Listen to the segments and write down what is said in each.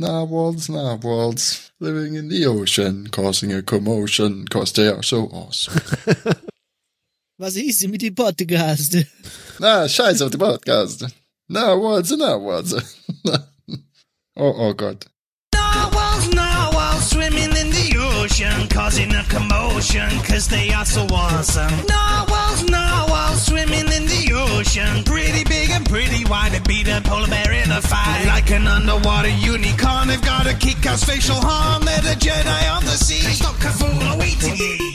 Narwhals, narwhals, living in the ocean, causing a commotion, cause they are so awesome. Was ist denn mit dem Podcast? Na, scheiß auf die Podcast. Narwhals, narwhals. oh, oh Gott. Narwhals, narwhals swimming in the ocean, causing a commotion, cause they are so awesome. Narwhals, narwhals swimming in the ocean, pretty big and pretty wide, they beat a polar bear in a fight. Like an underwater unicorn, they've got a kick-ass facial harm, they're the Jedi of the sea. Stop Cthulhu, waiting ye.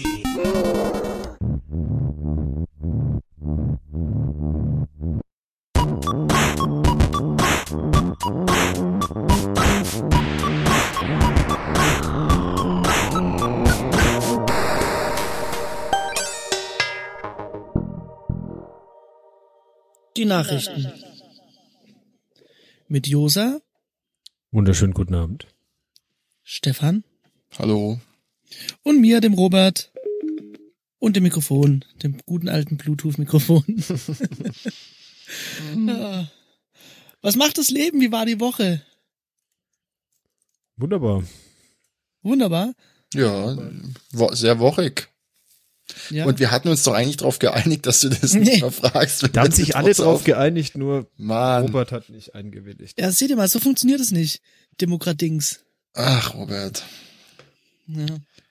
Die Nachrichten. Mit Josa, Wunderschönen guten Abend. Stefan Hallo. und mir, dem Robert. Und dem Mikrofon, dem guten alten Bluetooth-Mikrofon. Ja. Was macht das Leben? Wie war die Woche? Wunderbar. Wunderbar. Ja, sehr wochig. Ja. Und wir hatten uns doch eigentlich darauf geeinigt, dass du das Nee. nicht mehr fragst. wenn Da haben sich alle drauf auf- geeinigt, nur Mann. Robert hat nicht eingewilligt. ja, seht ihr mal, so funktioniert es nicht. Demokratings. Ach, Robert. Ja.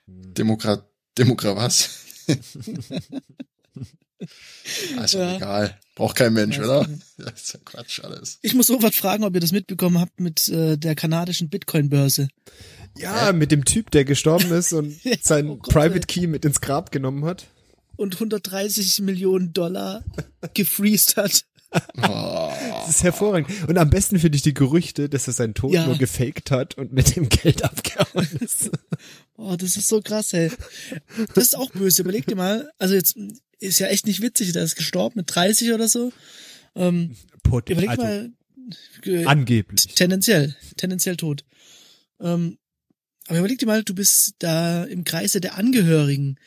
Demokrat, Demokrat was? also Ja. egal. Braucht kein Mensch, Ja, oder? Das ist ja Quatsch alles. Ich muss Robert fragen, ob ihr das mitbekommen habt mit äh, der kanadischen Bitcoin-Börse. Ja, mit dem Typ, der gestorben ist und Ja, sein oh Gott, Private ey. Key mit ins Grab genommen hat. Und 130 Millionen Dollar gefreezed hat. Oh, Das ist hervorragend. Und am besten finde ich die Gerüchte, dass er seinen Tod Ja. nur gefaked hat und mit dem Geld abgehauen ist. Oh, das ist so krass, ey. Das ist auch böse. Überleg dir mal. Also jetzt ist ja echt nicht witzig. Der ist gestorben mit 30 oder so. Ähm, Pot überleg also, mal. äh, angeblich. Tendenziell. Tendenziell tot. Ähm, aber überleg dir mal, du bist da im Kreise der Angehörigen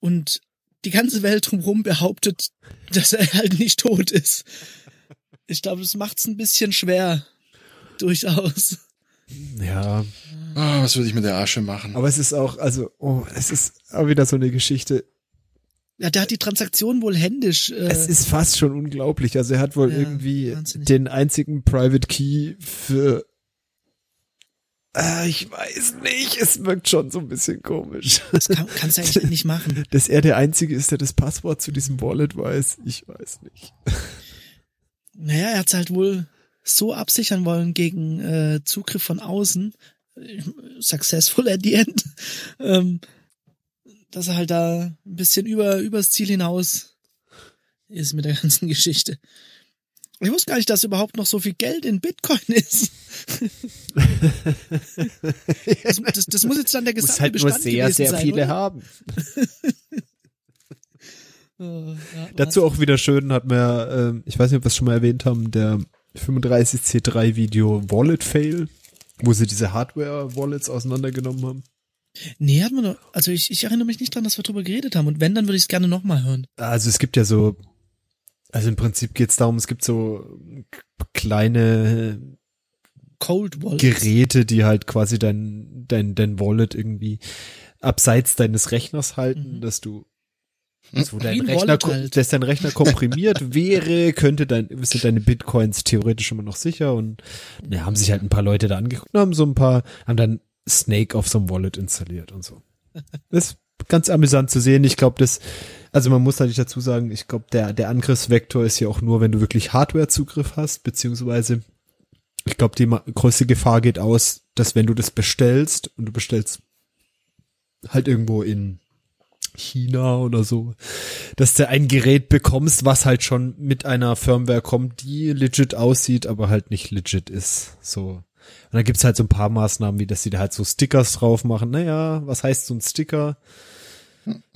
und die ganze Welt drumherum behauptet, dass er halt nicht tot ist. Ich glaube, das macht's ein bisschen schwer. Durchaus. Ja, Ah, was würde ich mit der Asche machen? aber es ist auch, also, oh, es ist auch wieder so eine Geschichte. Ja, der hat die Transaktion wohl händisch. Äh, Es ist fast schon unglaublich. Also er hat wohl Ja, irgendwie wahnsinnig. den einzigen Private Key für äh, ich weiß nicht, es wirkt schon so ein bisschen komisch. das kann, kannst du eigentlich nicht machen. Dass er der Einzige ist, der das Passwort zu diesem Wallet weiß, ich weiß nicht. Naja, er hat's halt wohl so absichern wollen gegen äh, Zugriff von außen. Successful at the end. Ähm, dass er halt da ein bisschen über übers Ziel hinaus ist mit der ganzen Geschichte. Ich wusste gar nicht, dass überhaupt noch so viel Geld in Bitcoin ist. Das, das, das muss jetzt dann der Muss gesamte halt nur Bestand sehr, gewesen sehr sein, viele oder? haben. Oh, ja, Dazu auch wieder schön hat mir, ähm, ich weiß nicht, ob wir es schon mal erwähnt haben, der 35C3 Video Wallet Fail, wo sie diese Hardware-Wallets auseinandergenommen haben. Nee, hat man doch, also ich, ich erinnere mich nicht dran, dass wir drüber geredet haben. Und wenn, dann würde ich es gerne nochmal hören. Also es gibt ja so, also im Prinzip geht es darum, es gibt so kleine Cold Wallet. Geräte, die halt quasi dein, dein, dein Wallet irgendwie abseits deines Rechners halten, Mhm. dass du also dein Rechner, halt. dass dein Rechner komprimiert wäre, könnte dein, sind deine Bitcoins theoretisch immer noch sicher und ne, haben sich halt ein paar Leute da angeguckt und haben so ein paar, haben dann Snake auf so einem Wallet installiert und so. Das ganz amüsant zu sehen. Ich glaube, das, also man muss natürlich dazu sagen, ich glaube, der, der Angriffsvektor ist ja auch nur, wenn du wirklich Hardware-Zugriff hast, beziehungsweise ich glaube, die größte Gefahr geht aus, dass wenn du das bestellst und du bestellst halt irgendwo in China oder so, dass du ein Gerät bekommst, was halt schon mit einer Firmware kommt, die legit aussieht, aber halt nicht legit ist. So. Und dann gibt's halt so ein paar Maßnahmen, wie dass sie da halt so Stickers drauf machen. Naja, was heißt so ein Sticker?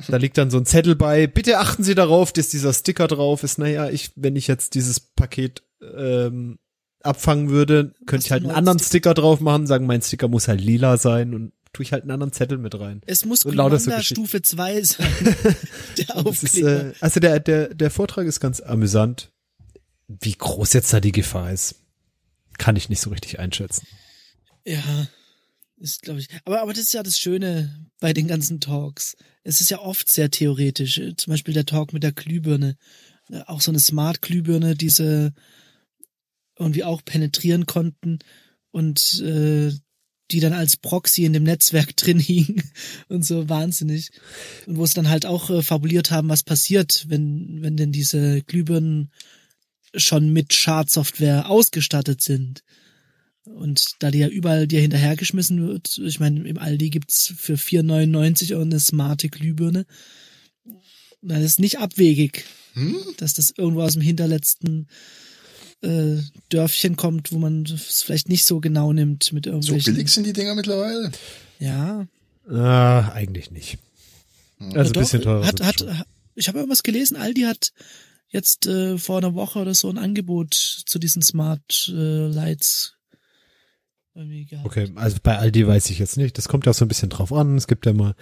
Da liegt dann so ein Zettel bei. Bitte achten Sie darauf, dass dieser Sticker drauf ist. Naja, ich, wenn ich jetzt dieses Paket ähm, abfangen würde, könnte ich halt einen anderen meinst. Sticker drauf machen, sagen, mein Sticker muss halt lila sein und tue ich halt einen anderen Zettel mit rein. Es muss Und lauter so. Stufe 2 sein. der Das ist, Aufkleber. äh, also der, der, der Vortrag ist ganz amüsant. Wie groß jetzt da die Gefahr ist, kann ich nicht so richtig einschätzen. Ja, ist glaube ich. Aber aber das ist ja das Schöne bei den ganzen Talks. Es ist ja oft sehr theoretisch. Zum Beispiel der Talk mit der Glühbirne, Äh, auch so eine Smart Glühbirne, diese irgendwie auch penetrieren konnten und äh, die dann als Proxy in dem Netzwerk drin hingen und so wahnsinnig. Und wo sie dann halt auch äh, fabuliert haben, was passiert, wenn, wenn denn diese Glühbirnen schon mit Schadsoftware ausgestattet sind. Und da die ja überall dir hinterhergeschmissen wird, ich meine, im Aldi gibt's für 4,99 Euro eine smarte Glühbirne. Das ist nicht abwegig, Hm? dass das irgendwo aus dem hinterletzten äh, Dörfchen kommt, wo man es vielleicht nicht so genau nimmt mit So irgendwelchen. billig sind die Dinger mittlerweile. Ja. Ah, eigentlich nicht. Also Ja, ein bisschen teurer. Hat, hat, schon. ich habe irgendwas gelesen, Aldi hat jetzt äh, vor einer Woche oder so ein Angebot zu diesen Smart äh, Lights irgendwie gehabt. Okay, also bei Aldi weiß ich jetzt nicht. Das kommt ja so ein bisschen drauf an. Es gibt ja mal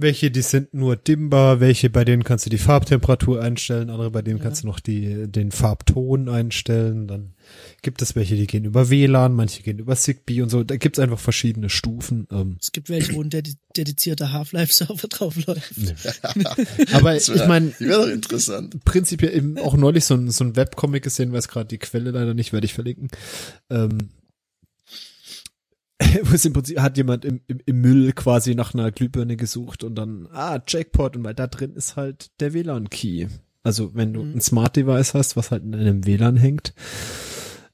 welche, die sind nur dimmbar, welche, bei denen kannst du die Farbtemperatur einstellen, andere, bei denen Ja. kannst du noch die, den Farbton einstellen. Dann gibt es welche, die gehen über WLAN, manche gehen über Zigbee und so. Da gibt's einfach verschiedene Stufen. Ähm, Es gibt welche, wo ein dedi dedizierter Half-Life-Server drauf läuft. aber Das ich wär- meine, Die wäre doch interessant. prinzipiell eben auch neulich so ein, so ein Webcomic gesehen, weiß gerade die Quelle leider nicht, werde ich verlinken. Ähm, wo es im Prinzip hat jemand im, im, im Müll quasi nach einer Glühbirne gesucht und dann, ah, Jackpot, und weil da drin ist halt der WLAN-Key. Also wenn du Mhm. ein Smart Device hast, was halt in einem WLAN hängt,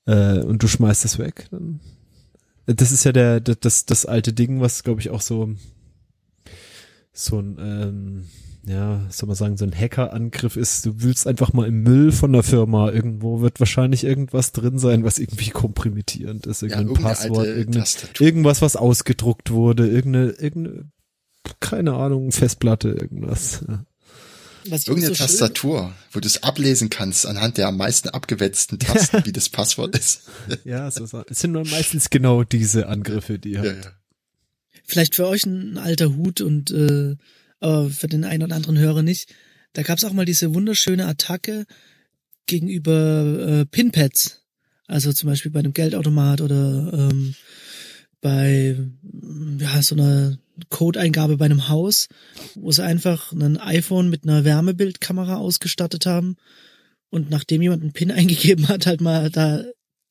äh, und du schmeißt es weg, dann das ist ja der, das, das, alte Ding, was glaube ich auch so, so ein, ähm, ja, soll man sagen, so ein Hackerangriff ist, du willst einfach mal im Müll von der Firma, irgendwo wird wahrscheinlich irgendwas drin sein, was irgendwie kompromittierend ist, irgendein irgendeine Passwort, Tastatur. irgendwas, was ausgedruckt wurde, irgendeine, irgendeine, keine Ahnung, Festplatte, irgendwas. Ja. Irgendeine so schön- Tastatur, wo du es ablesen kannst anhand der am meisten abgewetzten Tasten, wie das Passwort ist. Ja, so, so. es sind nur meistens genau diese Angriffe, die Ja, halt, ja. Vielleicht für euch ein alter Hut und äh, aber für den einen oder anderen Hörer nicht. Da gab es auch mal diese wunderschöne Attacke gegenüber äh, Pinpads. Also zum Beispiel bei einem Geldautomat oder ähm, bei ja, so einer Codeingabe bei einem Haus, wo sie einfach ein iPhone mit einer Wärmebildkamera ausgestattet haben und nachdem jemand einen PIN eingegeben hat, halt mal da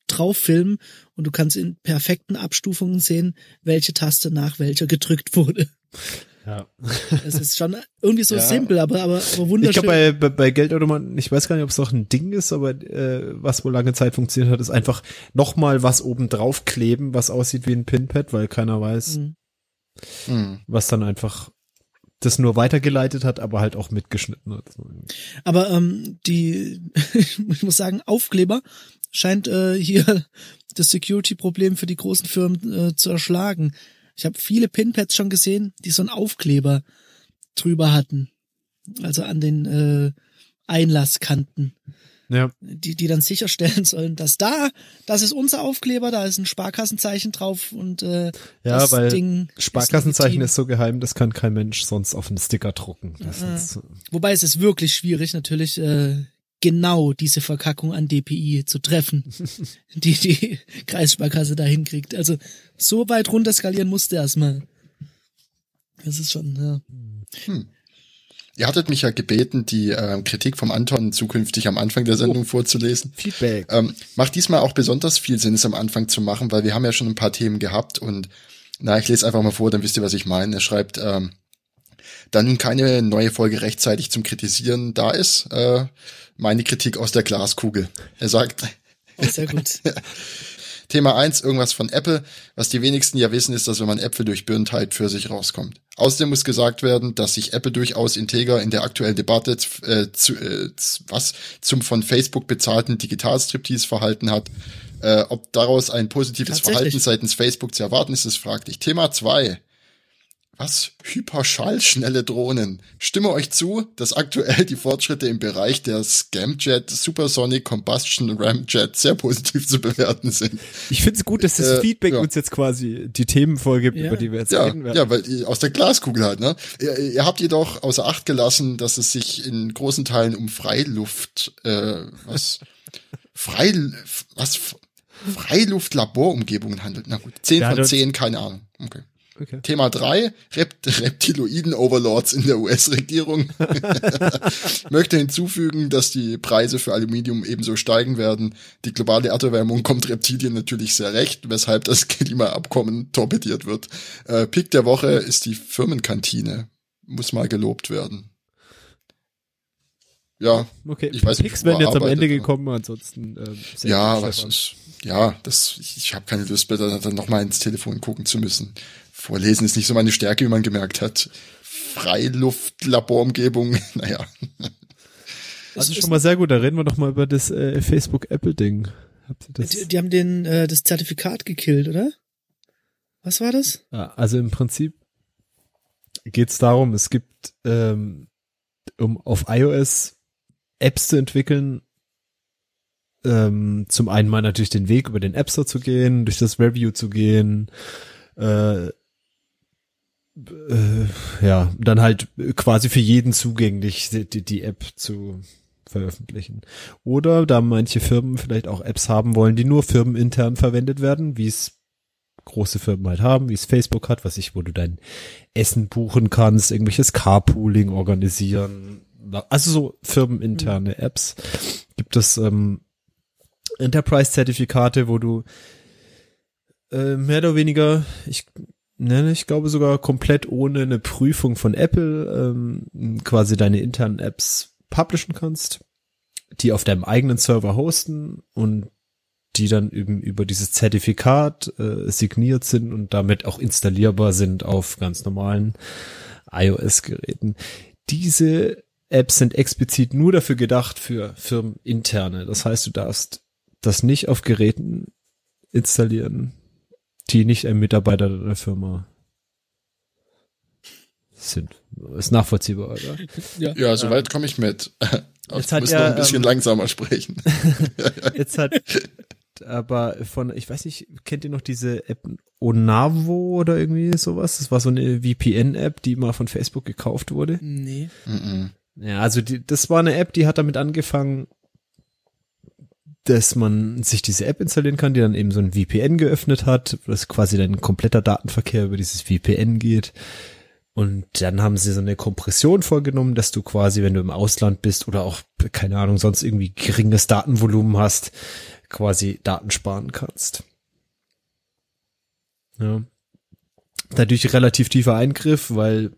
drauf filmen und du kannst in perfekten Abstufungen sehen, welche Taste nach welcher gedrückt wurde. Ja. Es ist schon irgendwie so Ja. simpel, aber, aber, aber Ich wunderschön. glaube, bei, bei, bei Geldautomaten, ich weiß gar nicht, ob es noch ein Ding ist, aber äh, was wohl lange Zeit funktioniert hat, ist einfach nochmal was oben drauf kleben, was aussieht wie ein Pinpad, weil keiner weiß, Mhm. Hm. was dann einfach das nur weitergeleitet hat, aber halt auch mitgeschnitten hat. Aber ähm, die, ich muss sagen, Aufkleber scheint äh, hier das Security-Problem für die großen Firmen äh, zu erschlagen. Ich habe viele Pinpads schon gesehen, die so einen Aufkleber drüber hatten. Also an den äh, Einlasskanten. Ja. die, die dann sicherstellen sollen, dass da, das ist unser Aufkleber, da ist ein Sparkassenzeichen drauf und äh, Ja, das weil Ding Sparkassenzeichen legitim. ist so geheim, das kann kein Mensch sonst auf einen Sticker drucken. Ja. ist, Wobei es ist wirklich schwierig, natürlich äh, genau diese Verkackung an DPI zu treffen, die die Kreissparkasse da hinkriegt. Also so weit runter skalieren musste erstmal. Das ist schon, ja. Ihr hattet mich ja gebeten, die ähm, Kritik vom Anton zukünftig am Anfang der Sendung vorzulesen. Feedback. Ähm, macht diesmal auch besonders viel Sinn, es am Anfang zu machen, weil wir haben ja schon ein paar Themen gehabt und na, ich lese einfach mal vor, dann wisst ihr, was ich meine. Er schreibt, ähm, da nun keine neue Folge rechtzeitig zum Kritisieren da ist, äh, meine Kritik aus der Glaskugel. Er sagt, Auch sehr gut. Thema eins irgendwas von Apple. Was die wenigsten ja wissen, ist, dass wenn man Äpfel durchbirnt, halt für sich rauskommt. Außerdem muss gesagt werden, dass sich Apple durchaus integer in der aktuellen Debatte äh, zu, äh, was zum von Facebook bezahlten Digitalstriptease verhalten hat. Äh, ob daraus ein positives. Verhalten seitens Facebook zu erwarten ist, ist fraglich. Thema zwei Was? Hyperschallschnelle Drohnen. Stimme euch zu, dass aktuell die Fortschritte im Bereich der Scamjet, Supersonic Combustion Ramjet sehr positiv zu bewerten sind. Ich finde es gut, dass das äh, Feedback ja. uns jetzt quasi die Themen vorgibt, Ja. über die wir jetzt Ja, reden werden. ja, weil ihr- aus der Glaskugel halt, ne? Ihr, ihr habt jedoch außer Acht gelassen, dass es sich in großen Teilen um Freiluft, äh, was? Frei, was? Freiluftlaborumgebungen handelt. Na gut, 10 Ja, von das- 10, keine Ahnung. Okay. Okay. Thema 3, Rept Reptiloiden-Overlords in der US-Regierung. Möchte hinzufügen, dass die Preise für Aluminium ebenso steigen werden. Die globale Erderwärmung kommt Reptilien natürlich sehr recht, weshalb das Klimaabkommen torpediert wird. Äh, Pick der Woche ist die Firmenkantine. Muss mal gelobt werden. Ja, Okay, Ich weiß nicht, Picks werden jetzt am Ende gekommen, ansonsten ähm, ja, was ist, ja, das, ich, ich habe keine Lust mehr, dann, dann nochmal ins Telefon gucken zu müssen. Vorlesen ist nicht so meine Stärke, wie man gemerkt hat. Freiluftlaborumgebung, naja. Das ist schon mal sehr gut, da reden wir doch mal über das äh, Facebook-Apple-Ding. Habt ihr das? Die, die haben den äh, das Zertifikat gekillt, oder? Was war das? Also im Prinzip geht's darum, es gibt, ähm, um auf iOS Apps zu entwickeln, ähm, zum einen mal natürlich den Weg über den App Store zu gehen, durch das Review zu gehen, äh, äh, ja, dann halt quasi für jeden zugänglich die, die App zu veröffentlichen. Oder da manche Firmen vielleicht auch Apps haben wollen, die nur firmenintern verwendet werden, wie es große Firmen halt haben, wie es Facebook hat, was ich, wo du dein Essen buchen kannst, irgendwelches Carpooling organisieren, also so firmeninterne Apps. Gibt es ähm, Enterprise-Zertifikate, wo du äh, mehr oder weniger, ich nenne, ich glaube sogar komplett ohne eine Prüfung von Apple ähm, quasi deine internen Apps publishen kannst, die auf deinem eigenen Server hosten und die dann eben über dieses Zertifikat äh, signiert sind und damit auch installierbar sind auf ganz normalen iOS-Geräten. Diese Apps sind explizit nur dafür gedacht für firmeninterne. Das heißt, du darfst das nicht auf Geräten installieren, die nicht ein Mitarbeiter der Firma sind. Ist nachvollziehbar, oder? Ja, soweit komme ich mit. Jetzt ich hat muss er, noch ein bisschen ähm, langsamer sprechen. Jetzt hat aber von, ich weiß nicht, kennt ihr noch diese App Onavo oder irgendwie sowas? Das war so eine VPN-App, die mal von Facebook gekauft wurde. Nee. Mhm. Ja, also die, das war eine App, die hat damit angefangen, dass man sich diese App installieren kann, die dann eben so ein VPN geöffnet hat, dass quasi dein kompletter Datenverkehr über dieses VPN geht. Und dann haben sie so eine Kompression vorgenommen, dass du quasi, wenn du im Ausland bist oder auch, keine Ahnung, sonst irgendwie geringes Datenvolumen hast, quasi Daten sparen kannst. Ja. Natürlich relativ tiefer Eingriff, weil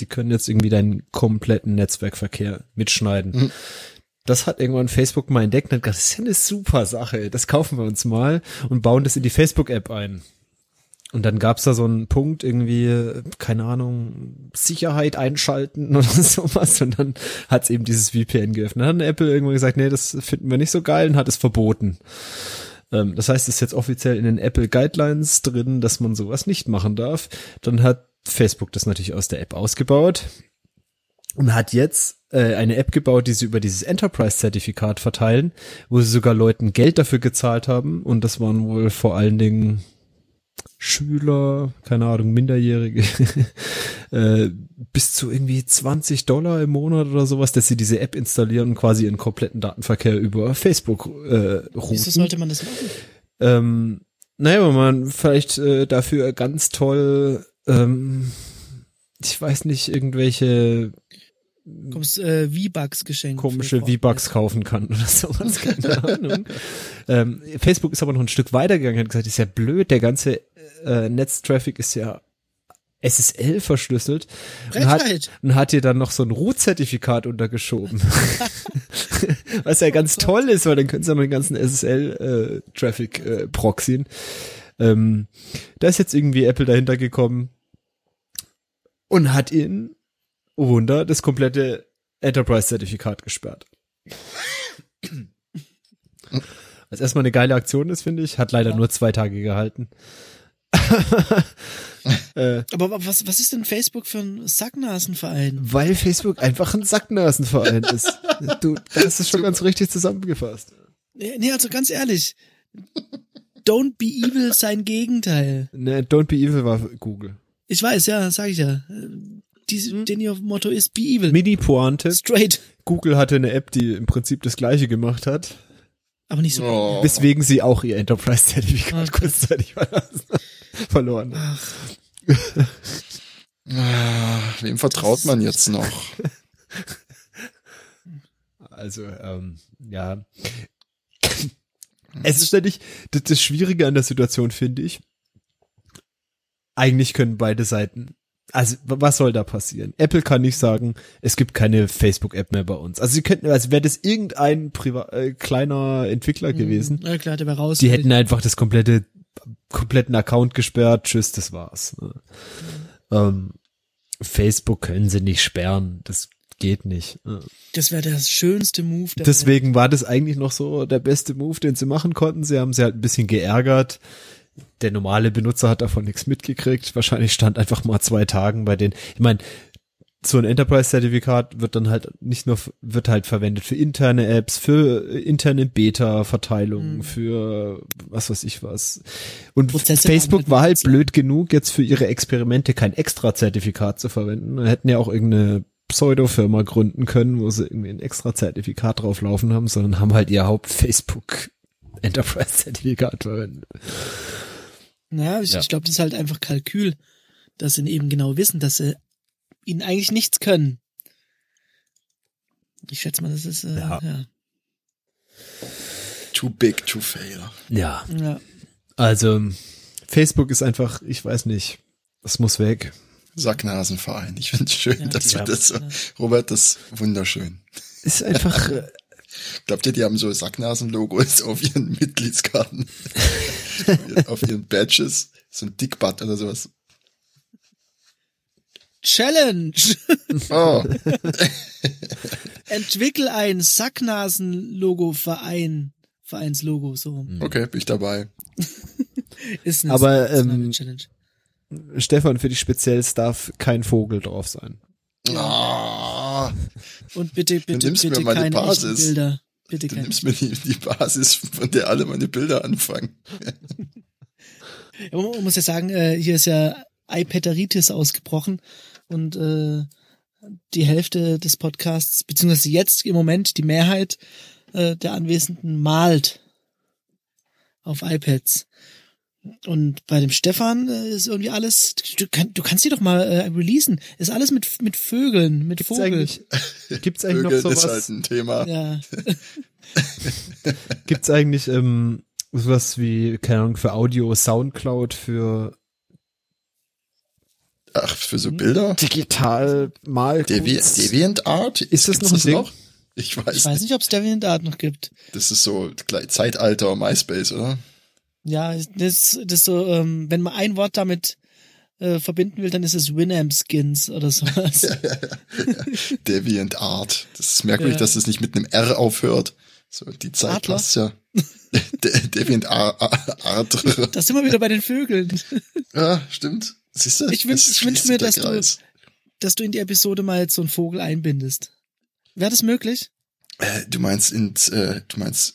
die können jetzt irgendwie deinen kompletten Netzwerkverkehr mitschneiden. Mhm. Das hat irgendwann Facebook mal entdeckt und hat gesagt, das ist ja eine super Sache, das kaufen wir uns mal und bauen das in die Facebook-App ein. Und dann gab's da so einen Punkt irgendwie, keine Ahnung, Sicherheit einschalten oder sowas. Und dann hat's eben dieses VPN geöffnet. Dann hat Apple irgendwann gesagt, nee, das finden wir nicht so geil und hat es verboten. Ähm, das heißt, es ist jetzt offiziell in den Apple Guidelines drin, dass man sowas nicht machen darf. Dann hat Facebook das natürlich aus der App ausgebaut und hat jetzt äh, eine App gebaut, die sie über dieses Enterprise-Zertifikat verteilen, wo sie sogar Leuten Geld dafür gezahlt haben. Und das waren wohl vor allen Dingen Schüler, keine Ahnung, Minderjährige, äh, bis zu irgendwie 20 Dollar im Monat oder sowas, dass sie diese App installieren und quasi ihren kompletten Datenverkehr über Facebook äh, Wieso routen. sollte man das machen? Ähm, naja, wenn man vielleicht äh, dafür ganz toll, ähm, ich weiß nicht, irgendwelche Kommst äh, V-Bucks geschenkt. komische V-Bucks kaufen kann oder sowas, keine Ahnung. ähm, Facebook ist aber noch ein Stück weitergegangen, hat gesagt, ist ja blöd, der ganze äh, Netztraffic ist ja SSL verschlüsselt und hat, und hat dir dann noch so ein Root-Zertifikat untergeschoben. Was ja ganz toll ist, weil dann können sie ja den ganzen SSL-Traffic äh, proxyen. Ähm, da ist jetzt irgendwie Apple dahinter gekommen und hat ihn, oh Wunder, das komplette Enterprise-Zertifikat gesperrt. Was erstmal eine geile Aktion ist, finde ich. Hat leider nur zwei Tage gehalten. äh, Aber was, was ist denn Facebook für ein Sacknasenverein? weil Facebook einfach ein Sacknasenverein ist. Du, das ist schon ganz richtig zusammengefasst. Nee, nee, also ganz ehrlich. Don't be evil sein Gegenteil. Ne, Don't be evil war Google. Ich weiß, ja, sag ich ja. Dies, denn ihr Motto ist be evil. Mini-Pointe. Straight. Google hatte eine App, die im Prinzip das gleiche gemacht hat. Aber nicht so. Oh. Weswegen sie auch ihr Enterprise-Zertifikat Okay. kurzzeitig verlassen, verloren. Ach, Ah, Wem vertraut man jetzt noch? Also, ähm, ja. Es ist ständig, das, das Schwierige an der Situation finde ich, eigentlich können beide Seiten, also was soll da passieren? Apple kann nicht sagen, es gibt keine Facebook-App mehr bei uns. Also sie könnten, also wäre das irgendein Priva äh, kleiner Entwickler gewesen, Ja, klar, der war raus. die hätten einfach das komplette, kompletten Account gesperrt, tschüss, das war's. ne? Ähm, Facebook können sie nicht sperren, das geht nicht. ne? Das wäre der schönste Move. Der Deswegen war das eigentlich noch so der beste Move, den sie machen konnten. Sie haben sie halt ein bisschen geärgert. Der normale Benutzer hat davon nichts mitgekriegt. Wahrscheinlich stand einfach mal zwei Tagen bei den. Ich meine, so ein Enterprise-Zertifikat wird dann halt nicht nur wird halt verwendet für interne Apps, für interne Beta-Verteilungen, Mhm. für was weiß ich was. Und Prozesse Facebook war halt blöd genug, jetzt für ihre Experimente kein Extra-Zertifikat zu verwenden. Da hätten ja auch irgendeine Pseudo-Firma gründen können, wo sie irgendwie ein Extra-Zertifikat drauflaufen haben, sondern haben halt ihr Haupt-Facebook Enterprise-Zertifikat verwendet. Ja, ich, Ja. ich glaube, das ist halt einfach Kalkül, dass sie eben genau wissen, dass sie ihnen eigentlich nichts können. Ich schätze mal, das ist äh, Ja. ja. Too big to fail. Ja. ja. Also, Facebook ist einfach, ich weiß nicht, es muss weg. Sacknasenverein. Ich finde es schön, Ja. dass wir das so. Robert, das ist wunderschön. Ist einfach, Glaubt ihr, die haben so Sacknasen-Logos auf ihren Mitgliedskarten? auf ihren Badges? So ein Dickbutt oder sowas. Challenge! Oh, Entwickel ein Sacknasen-Logo-Verein. Vereinslogo, so rum. okay, bin ich dabei. Ist eine, Aber, ist eine ähm, Challenge. Stefan, für dich speziell darf kein Vogel drauf sein. Und bitte, bitte, nimmst mir bitte meine keine Basis. Bilder. Bitte du keine. nimmst mir die, die Basis, von der alle meine Bilder anfangen. Ja, man muss ja sagen, äh, hier ist ja iPaderitis ausgebrochen und äh, die Hälfte des Podcasts, beziehungsweise jetzt im Moment die Mehrheit äh, der Anwesenden malt auf iPads. Und bei dem Stefan äh, ist irgendwie alles, du, kann, du kannst die doch mal äh, releasen. Ist alles mit, mit Vögeln, mit Gibt's Vogel. eigentlich, gibt's eigentlich noch Vögel ist sowas? halt ein Thema. Ja, Gibt's eigentlich ähm, sowas wie, keine Ahnung, für Audio, Soundcloud, für Ach, für so Bilder? digital mal Devi Deviant Art? Ist das Gibt's noch ein Ding? Ich weiß, ich weiß nicht. ob es DeviantArt noch gibt. Das ist so Zeitalter MySpace, oder? Ja, das, das so, ähm, wenn man ein Wort damit äh, verbinden will, dann ist es Winamp-Skins oder sowas. Deviant Art. Das ist merkwürdig, Ja. dass es nicht mit einem R aufhört. So, die Zeit Adler? passt ja. De Deviant Ar Ar Art. Da sind wir wieder bei den Vögeln. Ja, stimmt. Siehst du? Ich wünsch- Es ich wünsch mir, dass du-. Dass du in die Episode mal jetzt so einen Vogel einbindest. Wäre das möglich? Äh, du meinst ins, äh, du meinst.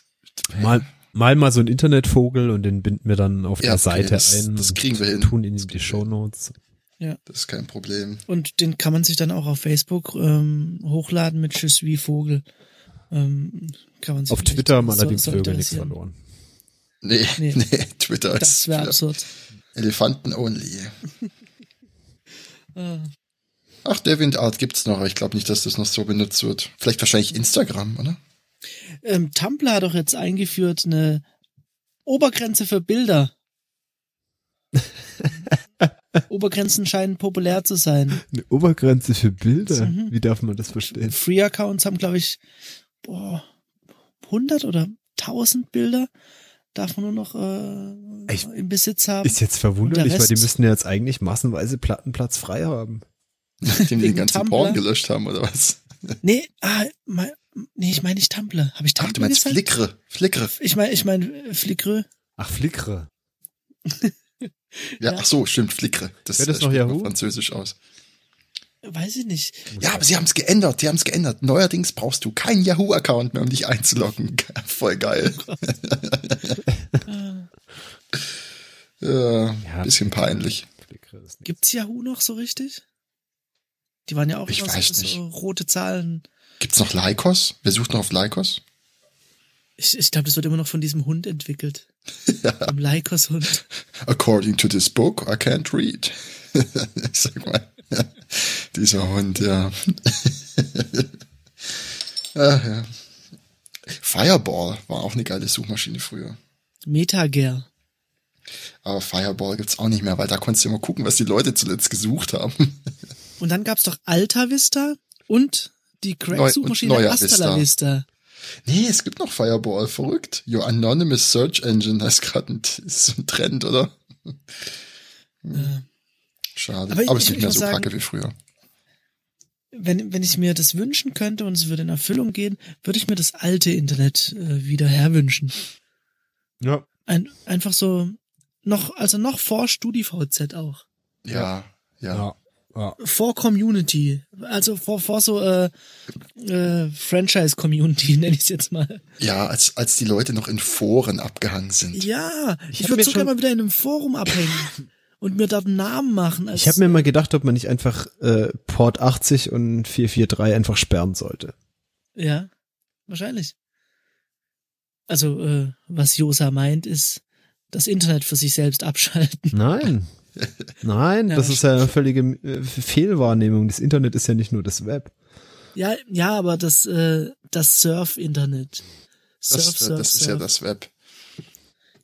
mal, mal mal so ein Internetvogel und den binden wir dann auf Ja, der okay, Seite das- ein. das kriegen wir hin. Tun ihn Das in die Shownotes. Das ist kein Problem. Und den kann man sich dann auch auf Facebook ähm, hochladen mit Je suis Vogel. Ähm, kann man sich Auf Twitter haben so- allerdings Vögel nichts verloren. Nee, nee, Nee. Twitter Das ist wäre für absurd. Elefanten only. Ah. Ach, DeviantArt gibt's noch, aber ich glaube nicht, dass das noch so benutzt wird. Vielleicht wahrscheinlich Instagram, oder? Ähm, Tumblr hat doch jetzt eingeführt eine Obergrenze für Bilder. Obergrenzen scheinen populär zu sein. Eine Obergrenze für Bilder? Mhm. Wie darf man das verstehen? Free-Accounts haben, glaube ich, boah, 100 oder 1000 Bilder. Darf man nur noch äh, Ich- im Besitz haben. Ist jetzt verwunderlich, Und der weil die müssten ja jetzt eigentlich massenweise Plattenplatz frei haben. Nachdem die den ganzen Tumblr? Porn gelöscht haben, oder was? Nee, ah, mein, nee, ich meine nicht Tumblr. Habe ich Ach, Tumblr du meinst gesagt? Flickre. Flickre. Ich meine, ich meine äh, Flickr. Ach, Flickre. Ja, Ja. ach so, stimmt, Flickre. Das, Wäre das äh, noch Yahoo? französisch aus. Weiß ich nicht. Ja, aber sie haben es geändert, sie haben es geändert. Neuerdings brauchst du keinen Yahoo-Account mehr, um dich einzuloggen. Voll geil. ja, Ja. bisschen peinlich. Flickre. Gibt's Yahoo noch so richtig? Die waren ja auch Ich immer weiß so, nicht. so rote Zahlen. Gibt's noch Lycos? Wer sucht noch auf Lycos? Ich, ich glaube, das wird immer noch von diesem Hund entwickelt. Vom Lycos-Hund. According to this book, I can't read. ich sag mal, dieser Hund, ja. Ach, ja. Fireball war auch eine geile Suchmaschine früher. Metager. Aber Fireball gibt's auch nicht mehr, weil da konntest du immer gucken, was die Leute zuletzt gesucht haben. Und dann gab's doch Alta Vista und die Crack-Suchmaschine Neuer Hasta la Vista. Nee, es gibt noch Fireball, verrückt. Your Anonymous Search Engine, das ist gerade ein, ist so ein Trend, oder? Schade. Aber Aber, ich- es ist ich nicht mehr so sagen- kacke wie früher. Wenn, wenn ich mir das wünschen könnte und es würde in Erfüllung gehen, würde ich mir das alte Internet äh, wieder herwünschen. Ja. Ein, einfach so noch, also noch vor StudiVZ auch. Ja, ja. Ja. Ja. Vor Community. Also vor, vor so äh, äh, Franchise-Community, nenne ich es jetzt mal. Ja, als, als die Leute noch in Foren abgehangen sind. Ja, ich, hab würde sogar schon- mal wieder in einem Forum abhängen und mir dort einen Namen machen. Als, Ich habe mir mal gedacht, ob man nicht einfach äh, Port 80 und 443 einfach sperren sollte. Ja, wahrscheinlich. Also, äh, was Josa meint, ist das Internet für sich selbst abschalten. Nein. Nein, Ja, das das ist ja eine völlige äh, Fehlwahrnehmung. Das Internet ist ja nicht nur das Web. Ja, ja, aber das, äh, das Surf-Internet. Surf, Das, Surf, das ist Surf. ja das Web.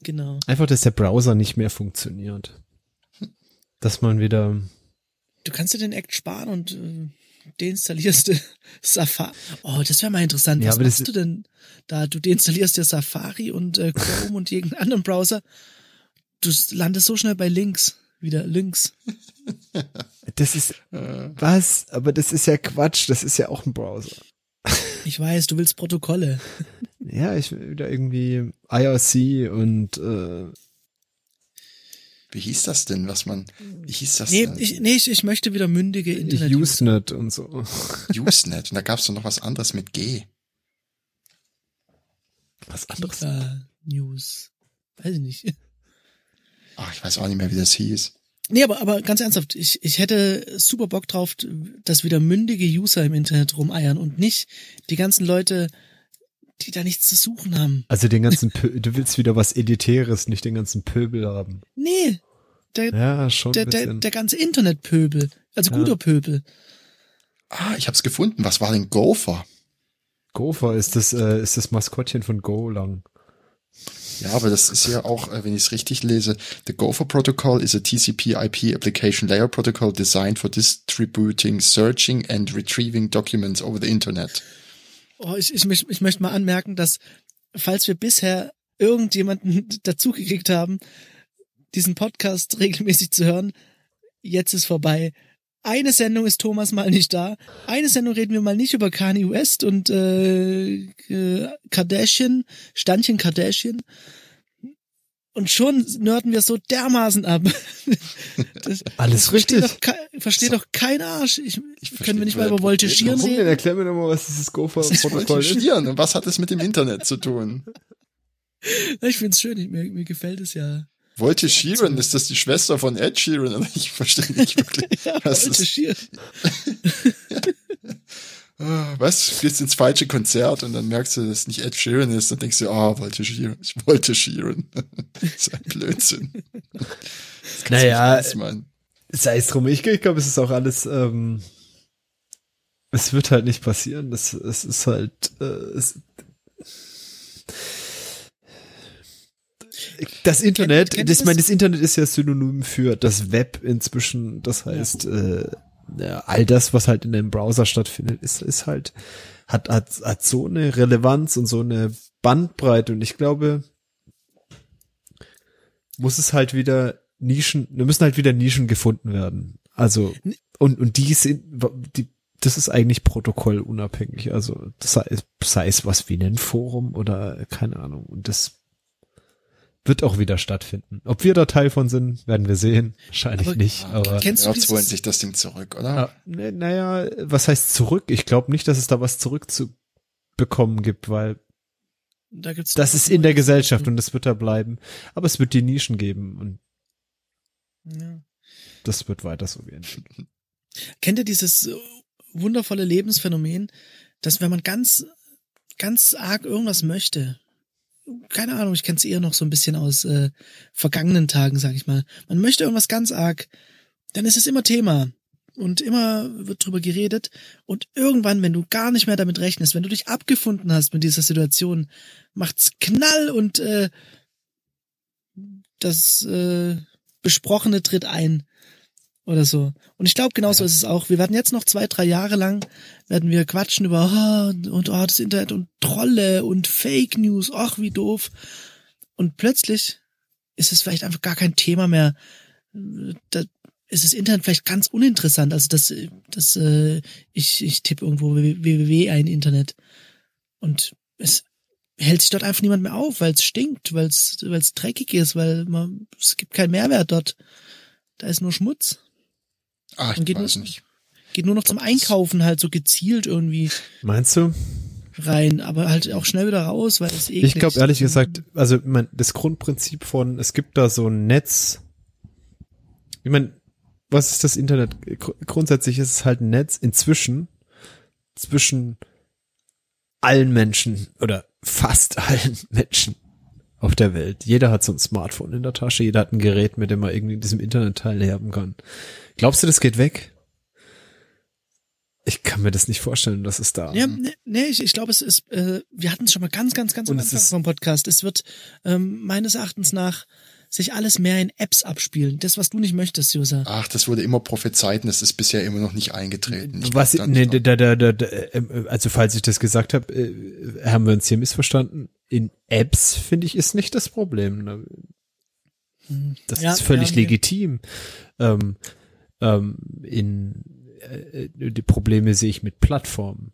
Genau. Einfach, dass der Browser nicht mehr funktioniert. Dass man wieder. Du kannst dir den Act sparen und äh, deinstallierst Safari. Oh, das wäre mal interessant. Ja, Was aber das- machst du denn da? Du deinstallierst dir Safari und äh, Chrome und jeden anderen Browser. Du landest so schnell bei Links. Wieder Links. Das ist. Was? Aber das ist ja Quatsch. Das ist ja auch ein Browser. Ich weiß, du willst Protokolle. Ja, ich will wieder irgendwie IRC und äh, Wie hieß das denn, was man, wie hieß das Nee, denn? ich, nee ich, ich möchte wieder mündige Internet. Usenet und so. Usenet. Und da gab's doch noch was anderes mit G. Was anderes. News. Weiß ich nicht. Ach, ich weiß auch nicht mehr, wie das hieß. Nee, aber, aber ganz ernsthaft, ich, ich hätte super Bock drauf, dass wieder mündige User im Internet rumeiern und nicht die ganzen Leute, die da nichts zu suchen haben. Also den ganzen, Pö du willst wieder was Elitäres, nicht den ganzen Pöbel haben. Nee, der, Ja, schon der, der, der ganze Internetpöbel. Also Ja. guter Pöbel. Ah, ich hab's gefunden. Was war denn Gopher? Gopher ist das, äh, ist das Maskottchen von Golang. Ja, aber das ist ja auch, äh, wenn ich es richtig lese, the Gopher Protocol is a TCP/IP application layer protocol designed for distributing, searching and retrieving documents over the Internet. Oh, ich, ich, ich möchte mal anmerken, dass falls wir bisher irgendjemanden dazugekriegt haben, diesen Podcast regelmäßig zu hören, jetzt ist vorbei. Eine Sendung ist Thomas mal nicht da. Eine Sendung reden wir mal nicht über Kanye West und äh, äh, Kardashian, Standchen Kardashian. Und schon nörden wir so dermaßen ab. Das, Alles versteht richtig. Doch, kei- versteht doch kein Arsch. Ich, Ich können wir nicht mal über Voltigieren reden? Erklär mir doch mal, was dieses Gopher-Protokoll ist. Voltigieren. Und was hat es mit dem Internet zu tun? Ich find's schön, ich, mir, mir gefällt es ja. Voltigieren, ist das die Schwester von Ed Sheeran? Ich verstehe nicht wirklich. was ist, Voltigieren. Ah, was? Du gehst ins falsche Konzert und dann merkst du, dass es nicht Ed Sheeran ist. Dann denkst du, ah, Voltigieren. Ich wollte Sheeran. das ist ein Blödsinn. Naja. Sei es drum, ich, ich glaube, es ist auch alles, ähm, es wird halt nicht passieren. Das, es ist halt, äh, es, das Internet, Kennt- kennt das, ich meine, das? Internet ist ja synonym für das Web inzwischen. Das heißt, äh, ja, all das, was halt in dem Browser stattfindet, ist, ist halt, hat, hat, hat so eine Relevanz und so eine Bandbreite. Und ich glaube, muss es halt wieder Nischen, da müssen halt wieder Nischen gefunden werden. Also, und, und die sind, die, das ist eigentlich protokollunabhängig. Also, das sei, sei es was wie ein Forum oder keine Ahnung. Und das wird auch wieder stattfinden. Ob wir da Teil von sind, werden wir sehen. Wahrscheinlich Aber nicht, aber. Kennst du Ja, jetzt wollen dieses, sich das Ding zurück, oder? Ah, ne, naja, was heißt zurück? Ich glaube nicht, dass es da was zurückzubekommen gibt, weil da gibt's das ist in der. Gesellschaft und das wird da bleiben. Aber es wird die Nischen geben und Ja. das wird weiter so gehen. Kennt ihr dieses wundervolle Lebensphänomen, dass wenn man ganz, ganz arg irgendwas möchte, keine Ahnung, ich kenne es eher noch so ein bisschen aus äh, vergangenen Tagen, sag ich mal. Man möchte irgendwas ganz arg, dann ist es immer Thema. Und immer wird drüber geredet. Und irgendwann, wenn du gar nicht mehr damit rechnest, wenn du dich abgefunden hast mit dieser Situation, macht's Knall und äh, das äh, Besprochene tritt ein oder so. Und ich glaube, genauso Ja. ist es auch. Wir werden jetzt noch zwei, drei Jahre lang werden wir quatschen über oh, und oh, das Internet und Trolle und Fake News, ach wie doof. Und plötzlich ist es vielleicht einfach gar kein Thema mehr. Da ist das Internet vielleicht ganz uninteressant. Also das, das äh, ich, ich tippe irgendwo www ein Internet und es hält sich dort einfach niemand mehr auf, weil es stinkt, weil es weil es dreckig ist, weil man es gibt keinen Mehrwert dort. Da ist nur Schmutz. Ah, ich weiß nur- nicht. Geht nur noch zum Einkaufen halt so gezielt irgendwie Meinst du? rein, aber halt auch schnell wieder raus, weil es eklig Ich glaube ehrlich gesagt, also ich mein, das Grundprinzip von, es gibt da so ein Netz. Ich meine, was ist das Internet? Gr- Grundsätzlich ist es halt ein Netz inzwischen zwischen allen Menschen oder fast allen Menschen auf der Welt. Jeder hat so ein Smartphone in der Tasche, jeder hat ein Gerät, mit dem man irgendwie in diesem Internet teilhaben kann. Glaubst du, das geht weg? Ich kann mir das nicht vorstellen, dass es da. Ja, nee, nee ich, ich glaube, es ist, äh, wir hatten es schon mal ganz, ganz, ganz am Und es Anfang vom Podcast. Es wird ähm, meines Erachtens nach sich alles mehr in Apps abspielen. Das, was du nicht möchtest, Josa. Ach, das wurde immer prophezeit und das ist bisher immer noch nicht eingetreten. Ich Was, nee, da, da, da, da, äh, also falls ich das gesagt habe, äh, haben wir uns hier missverstanden. In Apps finde ich ist nicht das Problem. ne? Das Ja, ist völlig ja, nee. legitim. Ähm, ähm, in äh, die Probleme sehe ich mit Plattformen.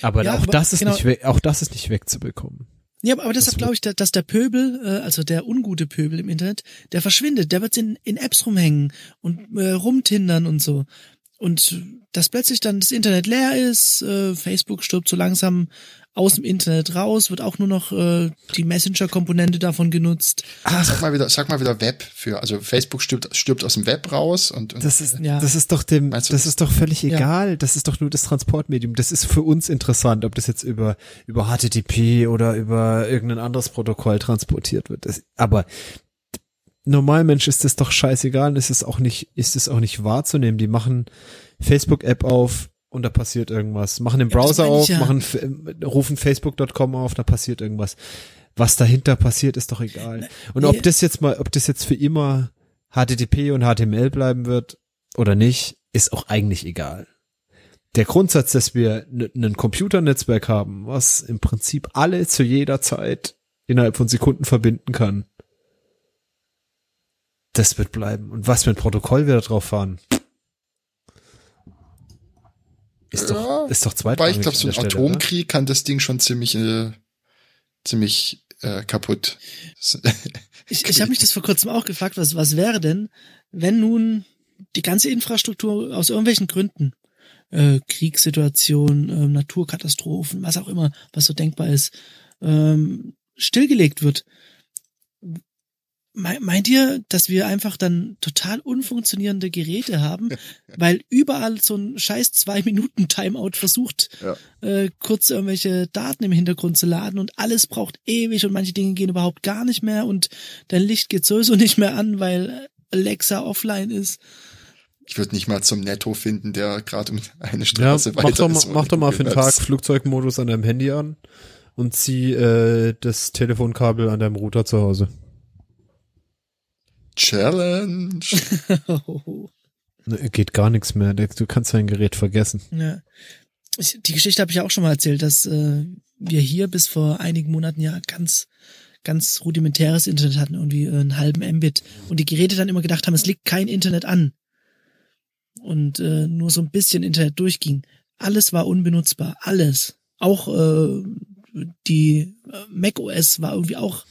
Aber Ja, auch aber das ist genau- nicht auch das ist nicht wegzubekommen. Ja, aber deshalb glaube ich, da- dass der Pöbel, äh, also der ungute Pöbel im Internet, der verschwindet, der wird in, in Apps rumhängen und äh, rumtindern und so. Und dass plötzlich dann das Internet leer ist, äh, Facebook stirbt so langsam aus dem Internet raus, wird auch nur noch äh, die Messenger-Komponente davon genutzt. Sag mal wieder, sag mal wieder Web für, also Facebook stirbt, stirbt aus dem Web raus und, und Das ist, Ja. das ist doch dem, das das? ist doch völlig Ja. egal. Das ist doch nur das Transportmedium. Das ist für uns interessant, ob das jetzt über, über HTTP oder über irgendein anderes Protokoll transportiert wird. Das, aber Normalmensch ist das doch scheißegal und ist es auch nicht, ist es auch nicht wahrzunehmen. Die machen Facebook-App auf und da passiert irgendwas. Machen den Ja, Browser ich auf, ja. machen, f- rufen facebook.com auf, da passiert irgendwas. Was dahinter passiert, ist doch egal. Und nee. ob das jetzt mal, ob das jetzt für immer HTTP und HTML bleiben wird oder nicht, ist auch eigentlich egal. Der Grundsatz, dass wir ein Computernetzwerk haben, was im Prinzip alle zu jeder Zeit innerhalb von Sekunden verbinden kann, das wird bleiben. Und was für ein Protokoll wir da drauf fahren, ist Ja, doch, ist doch Weil zweitrangig. ich glaube, so ein der Stelle, oder? Atomkrieg kann das Ding schon ziemlich, äh, ziemlich äh, kaputt. Ich, ich habe mich das vor kurzem auch gefragt, was, was wäre denn, wenn nun die ganze Infrastruktur aus irgendwelchen Gründen, äh, Kriegssituation, ähm, Naturkatastrophen, was auch immer, was so denkbar ist, ähm, stillgelegt wird. Me- Meint ihr, dass wir einfach dann total unfunktionierende Geräte haben, weil überall so ein scheiß zwei Minuten Timeout versucht, Ja. äh, kurz irgendwelche Daten im Hintergrund zu laden und alles braucht ewig und manche Dinge gehen überhaupt gar nicht mehr und dein Licht geht sowieso nicht mehr an, weil Alexa offline ist. Ich würde nicht mal zum Netto finden, der gerade um eine Ja, Straße mach weiter doch, mal, ist. mach doch mal für den Tag. Flugzeugmodus an deinem Handy an und zieh äh, das Telefonkabel an deinem Router zu Hause. Challenge. Ne, Geht gar nichts mehr. Du kannst dein Gerät vergessen. ja. Ich, die Geschichte habe ich ja auch schon mal erzählt, dass äh, wir hier bis vor einigen Monaten ja ganz ganz rudimentäres Internet hatten, irgendwie einen halben Mbit und die Geräte dann immer gedacht haben, es liegt kein Internet an und äh, nur so ein bisschen Internet durchging. Alles war unbenutzbar, alles. Auch äh, die äh, Mac OS war irgendwie auch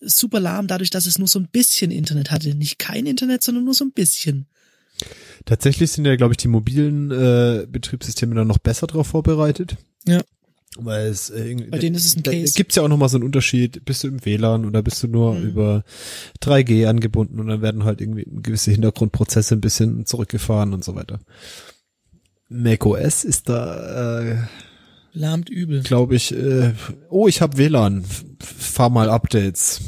super lahm, dadurch, dass es nur so ein bisschen Internet hatte. Nicht kein Internet, sondern nur so ein bisschen. Tatsächlich sind ja, glaube ich, die mobilen äh, Betriebssysteme dann noch besser darauf vorbereitet. Ja. Weil es äh, irgendwie, Bei denen ist es ein da Case. gibt's ja auch nochmal so einen Unterschied. Bist du im WLAN oder bist du nur Mhm. über 3G angebunden und dann werden halt irgendwie gewisse Hintergrundprozesse ein bisschen zurückgefahren und so weiter. macOS ist da äh, Lahmt übel. glaube ich, äh, oh, ich habe WLAN, fahr mal Updates.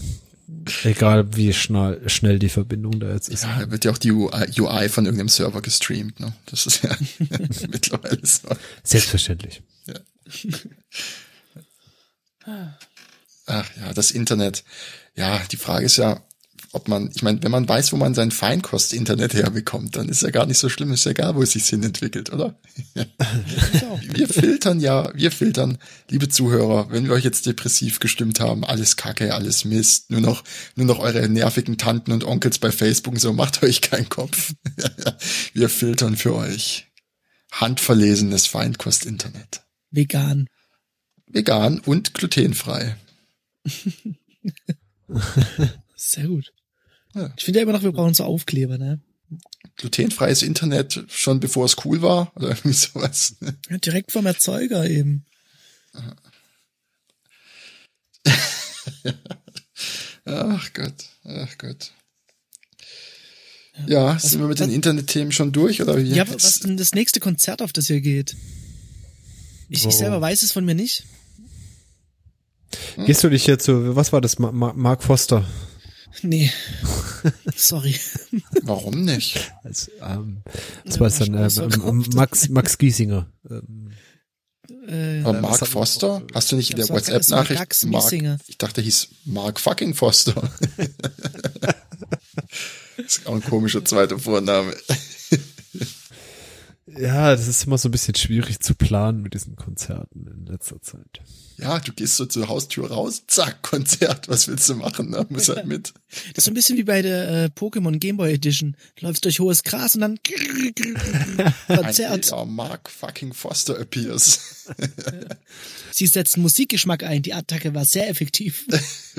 Egal wie schnell, schnell die Verbindung da jetzt ist. Ja, da wird ja auch die UI, UI von irgendeinem Server gestreamt, ne? Das ist ja mittlerweile so. Selbstverständlich. Ach ja, das Internet. Ja, die Frage ist ja, ob man, ich meine, wenn man weiß, wo man sein Feinkost-Internet herbekommt, dann ist ja gar nicht so schlimm, ist ja egal, wo es sich hin entwickelt, oder? wir filtern ja, wir filtern, liebe Zuhörer, wenn wir euch jetzt depressiv gestimmt haben, alles Kacke, alles Mist, nur noch, nur noch eure nervigen Tanten und Onkels bei Facebook, und so macht euch keinen Kopf. wir filtern für euch handverlesenes Feinkost-Internet. Vegan. Vegan und glutenfrei. Sehr gut. Ja. Ich finde ja immer noch, wir brauchen so Aufkleber, ne? glutenfreies Internet schon bevor es cool war oder irgendwie sowas. Ja, direkt vom Erzeuger eben. Ach Gott, ach Gott. Ja, sind wir mit den Internetthemen schon durch oder wie? Ja, was ist denn das nächste Konzert, auf das ihr geht? Ich, Wo? ich selber weiß es von mir nicht. Gehst du dich jetzt zu, was war das, Ma Ma Mark Foster? Nee. Sorry. Warum nicht? Als, ähm, das war es dann, ähm, ähm. Max, Max Giesinger. Ähm, Äh, Mark Foster? Hast du nicht in der WhatsApp-Nachricht Max Mark? Giesinger. Ich dachte, er hieß Mark fucking Foster. das ist auch ein komischer zweiter Vorname. Ja, das ist immer so ein bisschen schwierig zu planen mit diesen Konzerten in letzter Zeit. Ja, du gehst so zur Haustür raus, zack, Konzert, was willst du machen? Ne? Muss halt mit. das ist so ein bisschen wie bei der äh, Pokémon Gameboy Edition. Du läufst durch hohes Gras und dann Ein Konzert. jeder Mark fucking Foster appears. Sie setzen Musikgeschmack ein. Die Attacke war sehr effektiv.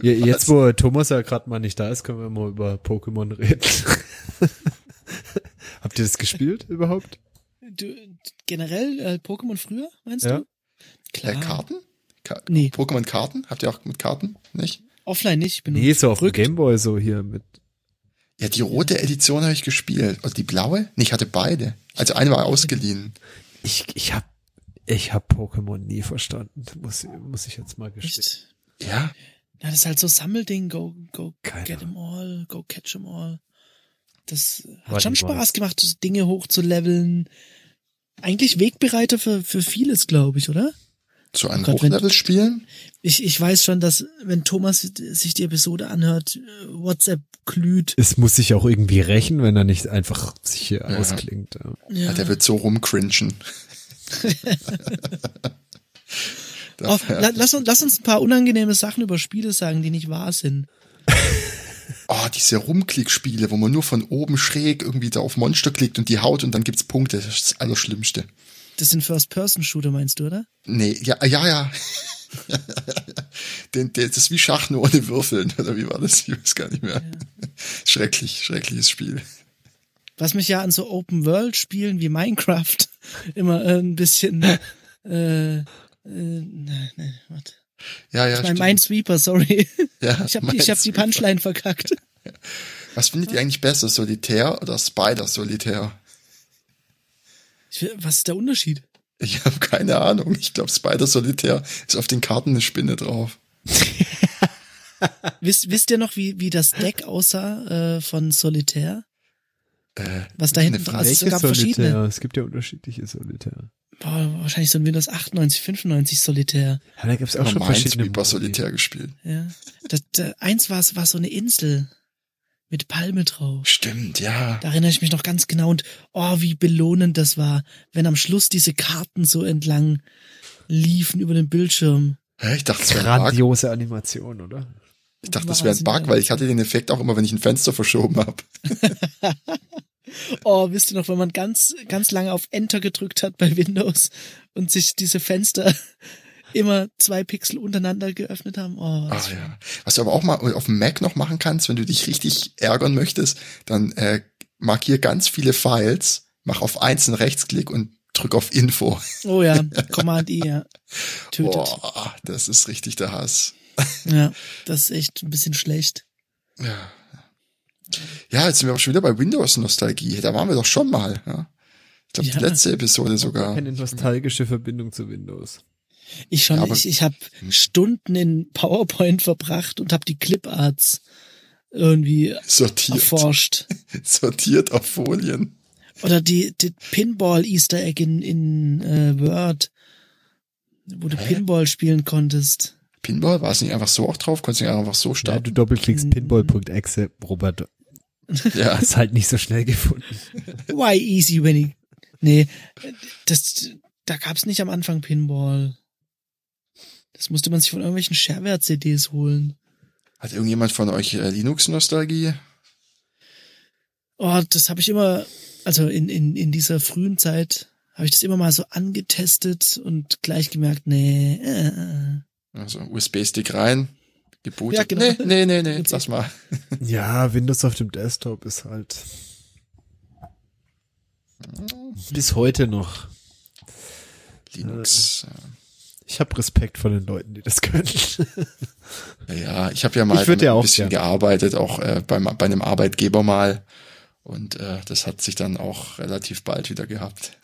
Ja, jetzt, wo Thomas ja gerade mal nicht da ist, können wir mal über Pokémon reden. Habt ihr das gespielt überhaupt? Du, generell äh, Pokémon früher, meinst Ja. du? Äh, Karten? Ka Nee. Pokémon-Karten? Habt ihr auch mit Karten? Nicht? Offline nicht. Ich bin Nee, so auf dem. Gameboy so hier mit. Ja, die rote Edition habe ich gespielt. Und die blaue? Nee, ich hatte beide. Also eine war ausgeliehen. Ich, ich hab, ich hab Pokémon nie verstanden. Muss, muss ich jetzt mal gestehen. Echt? Ja. Ja, das ist halt so Sammelding. Go, go, Keine get 'em all, go catch 'em all. Das hat War schon. Spaß gemacht, Dinge hochzuleveln. Eigentlich Wegbereiter für, für vieles, glaube ich, oder? Zu einem wenn- Hochlevel spielen? Ich, ich weiß schon, dass wenn Thomas sich die Episode anhört, äh, WhatsApp glüht. Es muss sich auch irgendwie rächen, wenn er nicht einfach sich hier ausklingt. Ja. Ja. Ja. der wird so rumcringen. Oh, la, lass, uns, lass uns ein paar unangenehme Sachen über Spiele sagen, die nicht wahr sind. Oh, diese Rumklickspiele, wo man nur von oben schräg irgendwie da auf Monster klickt und die haut und dann gibt's Punkte. Das ist das Allerschlimmste. Das sind First-Person-Shooter, meinst du, oder? Nee, ja, ja, ja. Den, der, das ist wie Schach nur ohne Würfeln, oder wie war das? Ich weiß gar nicht mehr. Schrecklich, schreckliches Spiel. Was mich ja an so Open-World-Spielen wie Minecraft immer äh, ein bisschen äh, äh, nein, nein, warte. Ja, ja, Ich mein. Minesweeper, sorry. Ja, Ich habe ich hab die. Punchline verkackt. Was findet ihr eigentlich besser, Solitär oder Spider-Solitär? Was ist der Unterschied? Ich habe keine Ahnung. Ich glaube, Spider-Solitär ist auf den Karten eine Spinne drauf. Wisst, wisst ihr noch, wie, wie das Deck aussah äh, von Solitär? Äh, Was da hinten dran also es Welches gab verschiedene. Solitär? Es gibt ja unterschiedliche Solitär. Boah, wahrscheinlich so ein Windows 98, 95 Solitär. Ja, da gibt's auch aber schon verschiedene Modi. Solitär gespielt. Ja. Das, das, eins war, war so eine Insel mit Palme drauf. Stimmt, ja. Da erinnere ich mich noch ganz genau und oh, wie belohnend das war, wenn am Schluss diese Karten so entlang liefen über den Bildschirm. Hä, Ich dachte, es wäre ein Bug. Grandiose Animation, oder? Ich dachte, das wäre ein Bug, weil ich hatte den Effekt auch immer, wenn ich ein Fenster verschoben habe. Oh, wisst ihr noch, wenn man ganz, ganz lange auf Enter gedrückt hat bei Windows und sich diese Fenster immer zwei Pixel untereinander geöffnet haben? Oh, Ah ja. Was du aber auch mal auf dem Mac noch machen kannst, wenn du dich richtig ärgern möchtest, dann äh, markier ganz viele Files, mach auf einzelnen Rechtsklick und drück auf Info. oh ja, Command I, ja. Tötet. Boah, das ist richtig der Hass. Ja, das ist echt ein bisschen schlecht. Ja. Ja, jetzt sind wir auch schon wieder bei Windows-Nostalgie. Da waren wir doch schon mal. Ja. Ich glaube, Ja. die letzte Episode sogar. Keine nostalgische Verbindung zu Windows. Ich schon, Ja, aber- ich, ich habe Stunden in PowerPoint verbracht und habe die Cliparts irgendwie Sortiert. erforscht. Sortiert auf Folien. Oder die, die Pinball Easter Egg in, in äh, Word, wo du Pinball spielen konntest. Pinball, war es nicht einfach so auch drauf? Konntest du nicht einfach so Ja, du starten? doppelklickst Mhm. pinball.exe, Robert. Ja. Ist halt nicht so schnell gefunden. Why easy when you... Nee, das, da gab's nicht am Anfang Pinball. Das musste man sich von irgendwelchen Shareware-CDs holen. Hat irgendjemand von euch äh, Linux-Nostalgie? Oh, das habe ich immer, also in, in, in dieser frühen Zeit habe ich das immer mal so angetestet und gleich gemerkt, nee, äh, äh. Also USB-Stick rein, gebootet. Ja, genau. Nee, nee, nee, nee, lass mal. Ja, Windows auf dem Desktop ist halt bis heute noch. Linux. Ich habe Respekt vor den Leuten, die das können. äh, Ja, ich habe ja mal damit ja auch ein bisschen gern. gearbeitet, auch äh, beim, bei einem Arbeitgeber mal. Und äh, das hat sich dann auch relativ bald wieder gehabt.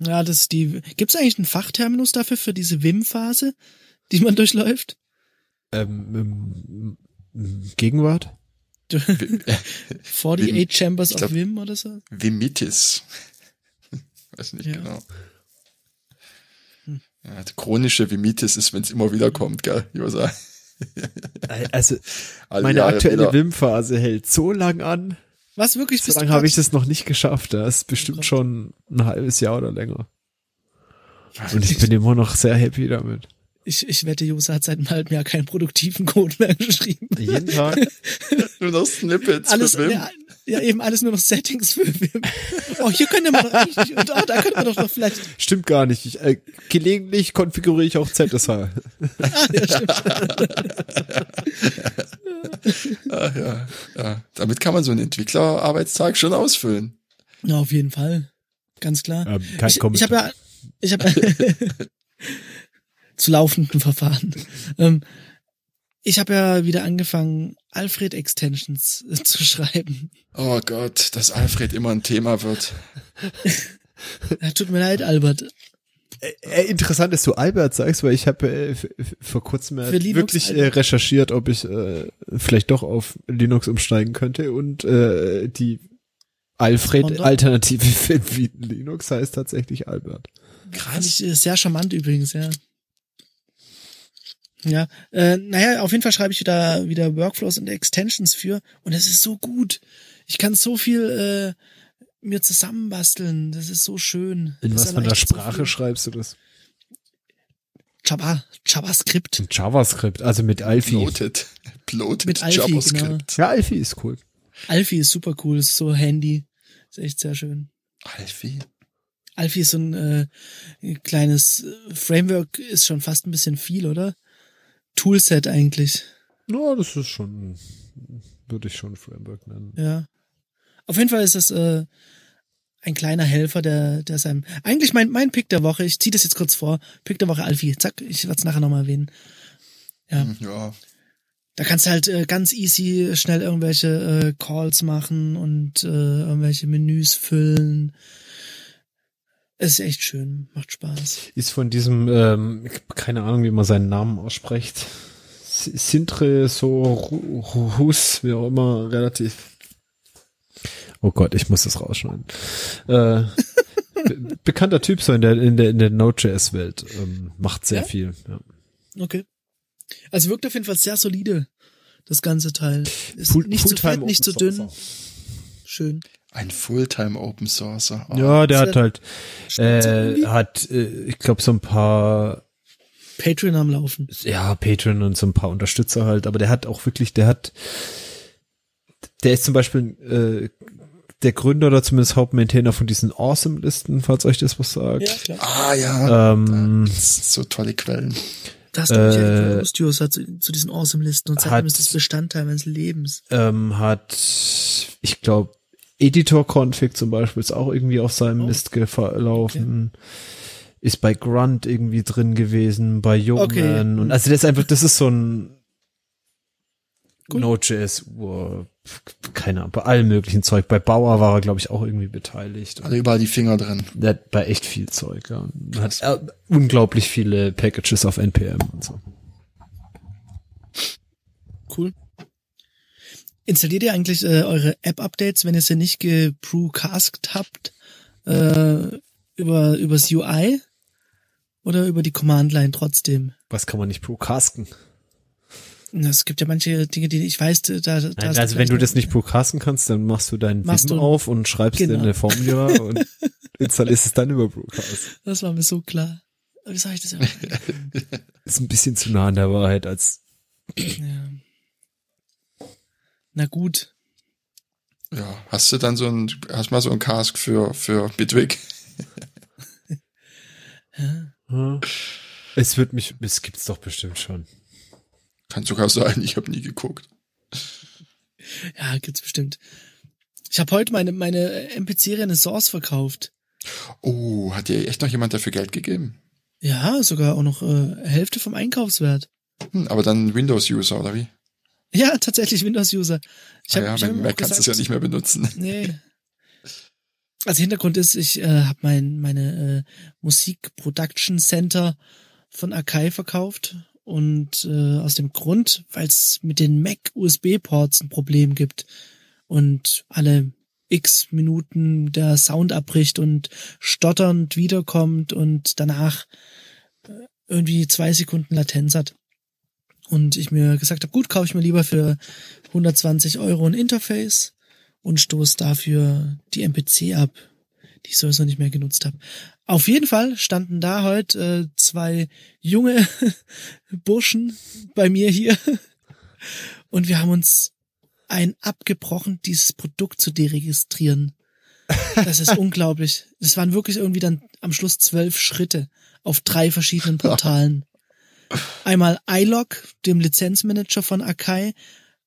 ja, das ist die. Gibt's eigentlich einen Fachterminus dafür für diese Wim-Phase, die man durchläuft? Ähm, ähm, Gegenwart? 48 Chambers ich of glaub- Wim oder so? Vimitis. Weiß nicht Ja. genau. Ja, die chronische Vimitis ist, wenn es immer wieder kommt, gell, Josa? Also Alle meine Jahre aktuelle. Wim-Phase hält so lang an. Was wirklich? So lange habe ich das noch nicht geschafft. Das ist bestimmt schon ein halbes Jahr oder länger. Und ich bin immer noch sehr happy damit. Ich, ich wette, Josa hat seit einem halben Jahr keinen produktiven Code mehr geschrieben. Jeden Tag. Nur noch Snippets Alles, für Wim. ja, ja, eben alles nur noch Settings für Wim. Oh, hier könnte man doch richtig, und oh, da könnte man doch noch vielleicht, Stimmt gar nicht. Ich, äh, gelegentlich konfiguriere ich auch ZSH. ah, ja, stimmt. Ah, ja, ja. Damit kann man so einen Entwicklerarbeitstag schon ausfüllen. Ja, auf jeden Fall. Ganz klar. Ähm, kein ich ich habe ja, ich habe zu laufenden Verfahren. Ähm, ich habe ja wieder angefangen, Alfred Extensions äh, zu schreiben. Oh Gott, dass Alfred immer ein Thema wird. Ja, tut mir leid, Albert. Äh, interessant, dass du Albert sagst, weil ich habe äh, vor kurzem äh, wirklich äh, recherchiert, ob ich äh, vielleicht doch auf Linux umsteigen könnte und äh, die Alfred Und doch? Alternative für Linux heißt tatsächlich Albert. Äh, sehr charmant übrigens, ja. Ja, äh, naja, auf jeden Fall schreibe ich wieder, wieder Workflows und Extensions für und es ist so gut. Ich kann so viel äh, mir zusammenbasteln. Das ist so schön. In Das was für einer so Sprache viel. schreibst du das? Java, JavaScript. In JavaScript, also mit Alfie. Bloated. Bloated Mit Alfie, JavaScript. genau. Ja, Alfie ist cool. Alfie ist super cool, ist so handy. Ist echt sehr schön. Alfie? Alfie ist so ein äh, kleines Framework, ist schon fast ein bisschen viel, oder? Toolset eigentlich. Ja, das ist schon, würde ich schon Framework nennen. Ja. Auf jeden Fall ist es äh, ein kleiner Helfer, der, der seinem. Eigentlich mein, mein Pick der Woche, ich ziehe das jetzt kurz vor. Pick der Woche Alfie. Zack, ich werde es nachher nochmal erwähnen. Ja. Ja. Da kannst du halt äh, ganz easy schnell irgendwelche äh, Calls machen und äh, irgendwelche Menüs füllen. Es ist echt schön, macht Spaß. Ist von diesem, ähm, keine Ahnung, wie man seinen Namen ausspricht. Sintre Sorus, wie auch immer, relativ. Oh Gott, ich muss das rausschneiden. Äh, be bekannter Typ so in der in der in der Node.js-Welt ähm, macht sehr Ja? viel. Ja. Okay. Also wirkt auf jeden Fall sehr solide, das ganze Teil. Ist Full- nicht zu fett, nicht zu dünn. Schön. Ein Fulltime Open Sourcer. Oh. Ja, der hat er- halt, äh, hat, äh, ich glaube so ein paar Patreon am Laufen. ja, Patreon und so ein paar Unterstützer halt, aber der hat auch wirklich, der hat, der ist zum Beispiel äh, der Gründer oder zumindest Hauptmaintainer von diesen Awesome-Listen, falls euch das was sagt. Ja, klar. Ah ja. Ähm, Das sind so tolle Quellen. Das hat Äh, ja hat zu, zu diesen Awesome-Listen und hat- seitdem ist das Bestandteil meines Lebens. ähm, hat, ich glaube, Editor-Config zum Beispiel ist auch irgendwie auf seinem Oh. Mist gelaufen. Ist bei Grunt irgendwie drin gewesen, bei Yeoman Okay. und also das ist einfach, das ist so ein Cool. Node.js, wow, keine Ahnung, bei allem möglichen Zeug. Bei Bauer war er, glaube ich, auch irgendwie beteiligt. Alle überall die Finger drin. Der hat bei echt viel Zeug, ja. Hat äh, unglaublich viele Packages auf NPM und so. Cool. Installiert ihr eigentlich äh, eure App-Updates, wenn ihr sie nicht gebrewcastet habt, äh, über übers UI oder über die Command-Line trotzdem? Was kann man nicht procasken? Na, Es gibt ja manche Dinge, die ich weiß, da, da Nein, hast also wenn du das nicht procasten kannst, dann machst du deinen Machst Vim du- auf und schreibst dir Genau. eine Formula und installierst es dann über Procast. Das war mir so klar. Wie sag ich das? immer? Ist ein bisschen zu nah an der Wahrheit als ja. Na gut. Ja, hast du dann so ein, hast mal so ein Cask für, für Bitwig? Es wird mich, es gibt's doch bestimmt schon. Kann sogar sein, ich habe nie geguckt. Ja, gibt's bestimmt. Ich habe heute meine, meine MPC Renaissance verkauft. Oh, hat dir echt noch jemand dafür Geld gegeben? Ja, sogar auch noch äh, Hälfte vom Einkaufswert. Hm, aber dann Windows-User, oder wie? Ja, tatsächlich Windows-User. Ich ah ja, ich hab Mac kannst du es ja nicht mehr benutzen. Nee. Also Hintergrund ist, ich äh, habe mein meine äh, Musik Production Center von Akai verkauft und äh, aus dem Grund, weil es mit den Mac USB Ports ein Problem gibt und alle x Minuten der Sound abbricht und stotternd wiederkommt und danach äh, irgendwie zwei Sekunden Latenz hat. Und ich mir gesagt habe, gut, kaufe ich mir lieber für 120 Euro ein Interface und stoß dafür die MPC ab, die ich sowieso nicht mehr genutzt habe. Auf jeden Fall standen da heute äh, zwei junge Burschen bei mir hier und wir haben uns ein abgebrochen, dieses Produkt zu deregistrieren. Das ist unglaublich. Das waren wirklich irgendwie dann am Schluss zwölf Schritte auf drei verschiedenen Portalen. Einmal iLog, dem Lizenzmanager von Akai,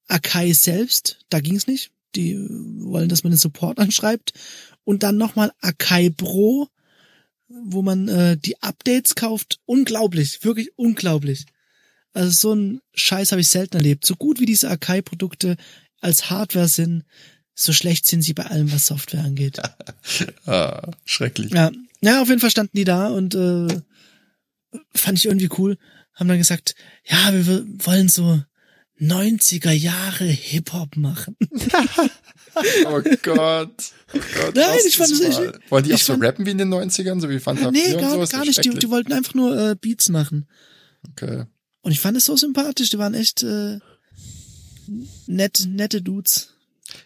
Akai selbst, da ging's nicht. Die wollen, dass man den Support anschreibt. Und dann nochmal Akai Pro, wo man äh, die Updates kauft. Unglaublich, wirklich unglaublich. Also so ein Scheiß habe ich selten erlebt. So gut wie diese Akai-Produkte als Hardware sind, so schlecht sind sie bei allem, was Software angeht. Ah, schrecklich. Ja, ja, auf jeden Fall standen die da und äh, fand ich irgendwie cool. Haben dann gesagt, ja, wir wollen so 90er Jahre Hip-Hop machen. Oh Gott. Oh Gott Nein, ich fand das es- mal. Wollen die auch so fand- rappen wie in den 90ern, so wie Fanta nee, 4 und gar, so? Gar nicht. Die, die wollten einfach nur äh, Beats machen. Okay. Und ich fand es so sympathisch. Die waren echt äh, nett, nette Dudes.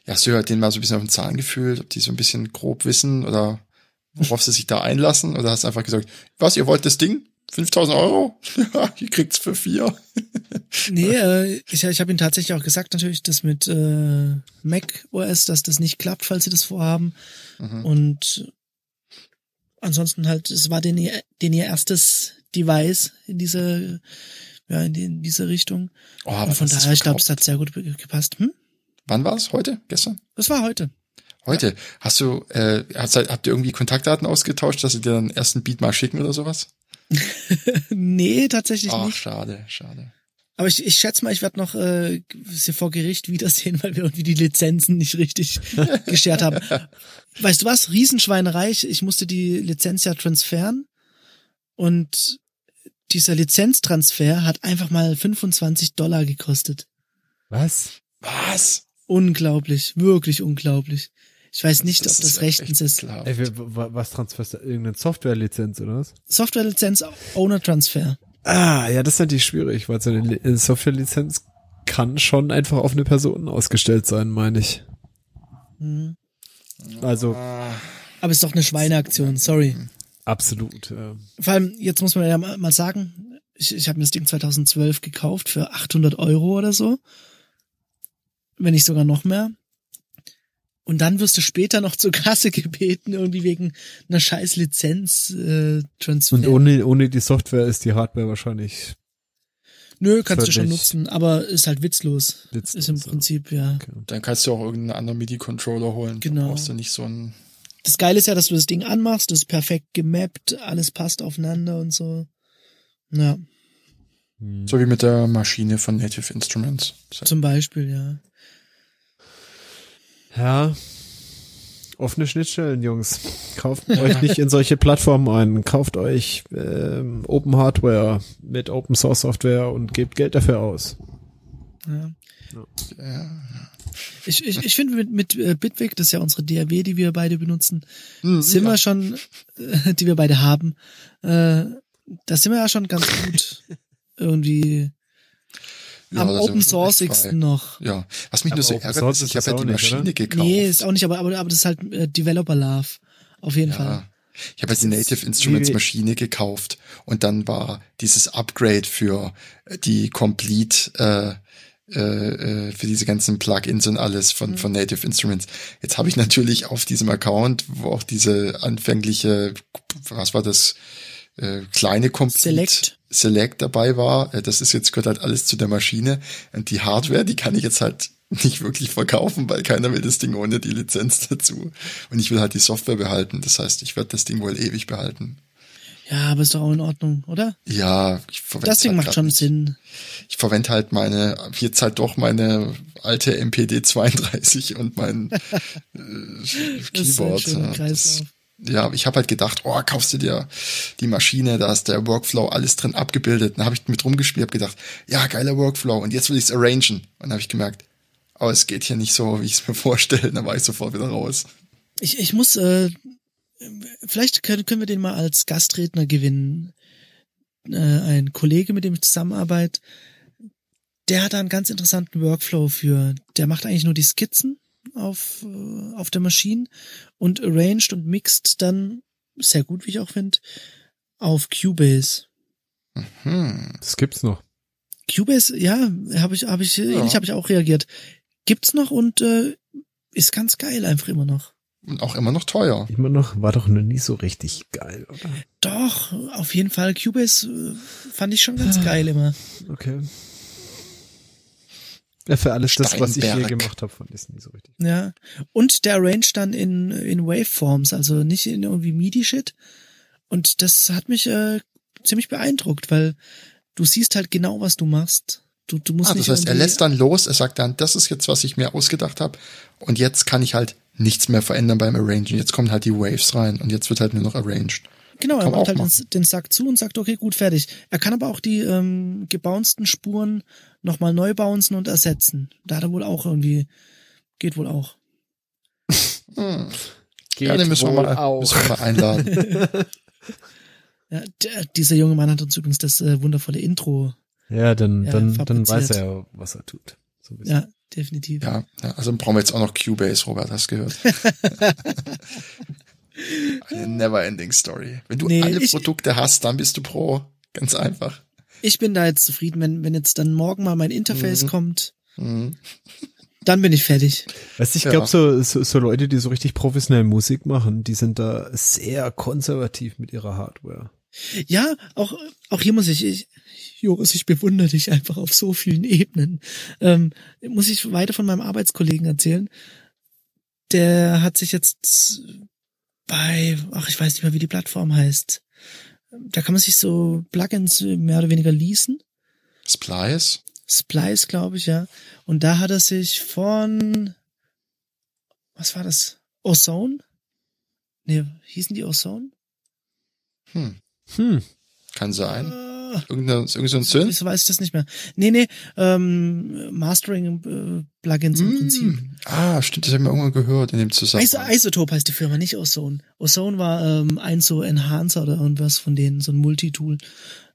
Ja, hast du ja denen mal so ein bisschen auf den Zahn gefühlt, ob die so ein bisschen grob wissen oder worauf sie sich da einlassen? Oder hast du einfach gesagt, was, ihr wollt das Ding? 5000 Euro? Ja, ihr kriegt's für vier. Nee, äh, ich, ich habe ihnen tatsächlich auch gesagt, natürlich, das mit äh, Mac OS, dass das nicht klappt, falls sie das vorhaben. Mhm. Und ansonsten halt, es war den ihr, den ihr erstes Device in diese, ja, in, die, in diese Richtung. Oh, aber Und von daher, ich glaube, es hat sehr gut ge- gepasst. Hm? Wann war's? Heute? Gestern? Das war heute. Heute. Hast du, äh, hast, habt ihr irgendwie Kontaktdaten ausgetauscht, dass sie dir einen Beat mal schicken oder sowas? nee, tatsächlich Ach, nicht. schade, schade. Aber ich, ich schätze mal, ich werde noch äh, sie vor Gericht wiedersehen, weil wir irgendwie die Lizenzen nicht richtig geschert haben. Weißt du was? Riesenschweinerei. Ich, ich musste die Lizenz ja transferen und dieser Lizenztransfer hat einfach mal 25 Dollar gekostet. Was? Was? Unglaublich, wirklich unglaublich. Ich weiß nicht, ob ist das echt rechtens ist. Ey, was transferst du? Irgendeine Softwarelizenz oder was? Softwarelizenz, Owner Transfer. Ah, ja, das ist natürlich schwierig, weil so eine äh, Softwarelizenz kann schon einfach auf eine Person ausgestellt sein, meine ich. Mhm. Also Aber ist doch eine Schweineaktion, sorry. absolut. Ja. Vor allem, jetzt muss man ja mal mal sagen, ich, ich habe mir das Ding 2012 gekauft für 800 Euro oder so. Wenn nicht sogar noch mehr. Und dann wirst du später noch zur Kasse gebeten, irgendwie wegen einer scheiß Lizenz äh, Transfer. Und ohne, ohne die Software ist die Hardware wahrscheinlich Nö, kannst du schon nutzen, aber ist halt witzlos. witzlos, ist im ja. Prinzip, ja. Dann kannst du auch irgendeinen anderen MIDI-Controller holen. Genau. Brauchst du nicht so ein, Das Geile ist ja, dass du das Ding anmachst, das ist perfekt gemappt, alles passt aufeinander und so. Ja. So wie mit der Maschine von Native Instruments. Zum Beispiel, ja. Ja. Offene Schnittstellen, Jungs. Kauft euch nicht in solche Plattformen ein. Kauft euch ähm, Open Hardware mit Open Source Software und gebt Geld dafür aus. ja. Ja. Ich, ich, ich finde mit, mit äh, Bitwig, das ist ja unsere DAW, die wir beide benutzen, Hm, sind ja. wir schon, äh, die wir beide haben, äh, da sind wir ja schon ganz gut irgendwie Ja, am Open frei. noch. Ja, was mich Aber nur so ärgert, Source ist, ich habe ja die nicht, Maschine oder? gekauft. Nee, ist auch nicht, aber, aber, aber das ist halt äh, Developer Love. Auf jeden Fall. Ja. Ich habe ja die Native Instruments Maschine gekauft und dann war dieses Upgrade für die Complete äh, äh, äh, für diese ganzen Plugins und alles Mhm. von, von Native Instruments. Jetzt habe ich natürlich auf diesem Account, wo auch diese anfängliche, was war das, äh, kleine Complete Select. Select dabei war. Äh, Das ist jetzt gehört halt alles zu der Maschine. Und die Hardware, die kann ich jetzt halt nicht wirklich verkaufen, weil keiner will das Ding ohne die Lizenz dazu. Und ich will halt die Software behalten. Das heißt, ich werde das Ding wohl ewig behalten. Ja, aber ist doch auch in Ordnung, oder? Ja, ich verwende Das Ding halt macht schon nicht. Sinn. Ich verwende halt meine, jetzt halt doch meine alte MPD 32 und mein äh, Das ist ein Keyboard. schöner ja. Kreislauf. Das, ja, ich habe halt gedacht, oh, kaufst du dir die Maschine, da ist der Workflow alles drin abgebildet. Dann habe ich mit rumgespielt, habe gedacht, ja, geiler Workflow und jetzt will ich es arrangen. Und dann habe ich gemerkt, oh, es geht hier nicht so, wie ich es mir vorstelle. Dann war ich sofort wieder raus. Ich, ich muss, äh, vielleicht können, können wir den mal als Gastredner gewinnen. Äh, ein Kollege, mit dem ich zusammenarbeite, der hat da einen ganz interessanten Workflow für. Der macht eigentlich nur die Skizzen auf, äh, auf der Maschine und arranged und mixt dann, sehr gut, wie ich auch finde, auf Cubase. Hm. Das gibt's noch. Cubase, ja, habe ich, habe ich, ähnlich habe ich auch reagiert. Gibt's noch und äh, ist ganz geil einfach immer noch. Und auch immer noch teuer. Immer noch, war doch noch nie so richtig geil, oder? Doch, auf jeden Fall. Cubase äh, fand ich schon ganz geil immer. Okay. Ja, für alles das, was ich hier Steinberg. gemacht habe, es nie so richtig. Ja. Und der Range dann in, in Waveforms, also nicht in irgendwie MIDI-Shit. Und das hat mich äh, ziemlich beeindruckt, weil du siehst halt genau, was du machst. Du, du musst Ah, nicht das heißt, er lässt dann los, er sagt dann, das ist jetzt, was ich mir ausgedacht habe. Und jetzt kann ich halt nichts mehr verändern beim Arrangen. Jetzt kommen halt die Waves rein und jetzt wird halt nur noch arranged. Genau, er macht halt den, den Sack zu und sagt, okay, gut, fertig. Er kann aber auch die ähm, gebounceden Spuren nochmal neu bouncen und ersetzen. Da hat er wohl auch irgendwie, geht wohl auch. Geht ja, den müssen wir, wohl mal, auch. müssen wir mal einladen. Ja, der, dieser junge Mann hat uns übrigens das äh, wundervolle Intro. Ja, dann, Ja, dann, dann weiß er, was er tut. So. Ja, definitiv. ja, ja, also brauchen wir jetzt auch noch Cubase, Robert, hast gehört. Eine never-ending Story. Wenn du Nee, alle ich- Produkte hast, dann bist du pro. Ganz einfach. Ich bin da jetzt zufrieden, wenn, wenn jetzt dann morgen mal mein Interface kommt, Mhm. dann bin ich fertig. Weißt du, ich Ja. glaube, so, so, so Leute, die so richtig professionell Musik machen, die sind da sehr konservativ mit ihrer Hardware. Ja, auch, auch hier muss ich, ich Joris, ich bewundere dich einfach auf so vielen Ebenen. Ähm, muss ich weiter von meinem Arbeitskollegen erzählen. Der hat sich jetzt bei, ach, ich weiß nicht mehr, wie die Plattform heißt. Da kann man sich so Plugins mehr oder weniger leasen. Splice? Splice, glaube ich, ja. Und da hat er sich von, was war das? Ozone? Nee, hießen die Ozone? Hm. Hm. Kann sein. Ah, Irgendein, irgend so ein Synth? Wieso weiß ich das nicht mehr? Nee, nee, ähm, Mastering-Plugins im Prinzip. Hm. Ah, stimmt, das haben wir irgendwann gehört in dem Zusammenhang. Isotope heißt die Firma, nicht Ozone. Ozone war ähm, ein so Enhancer oder irgendwas von denen, so ein Multitool.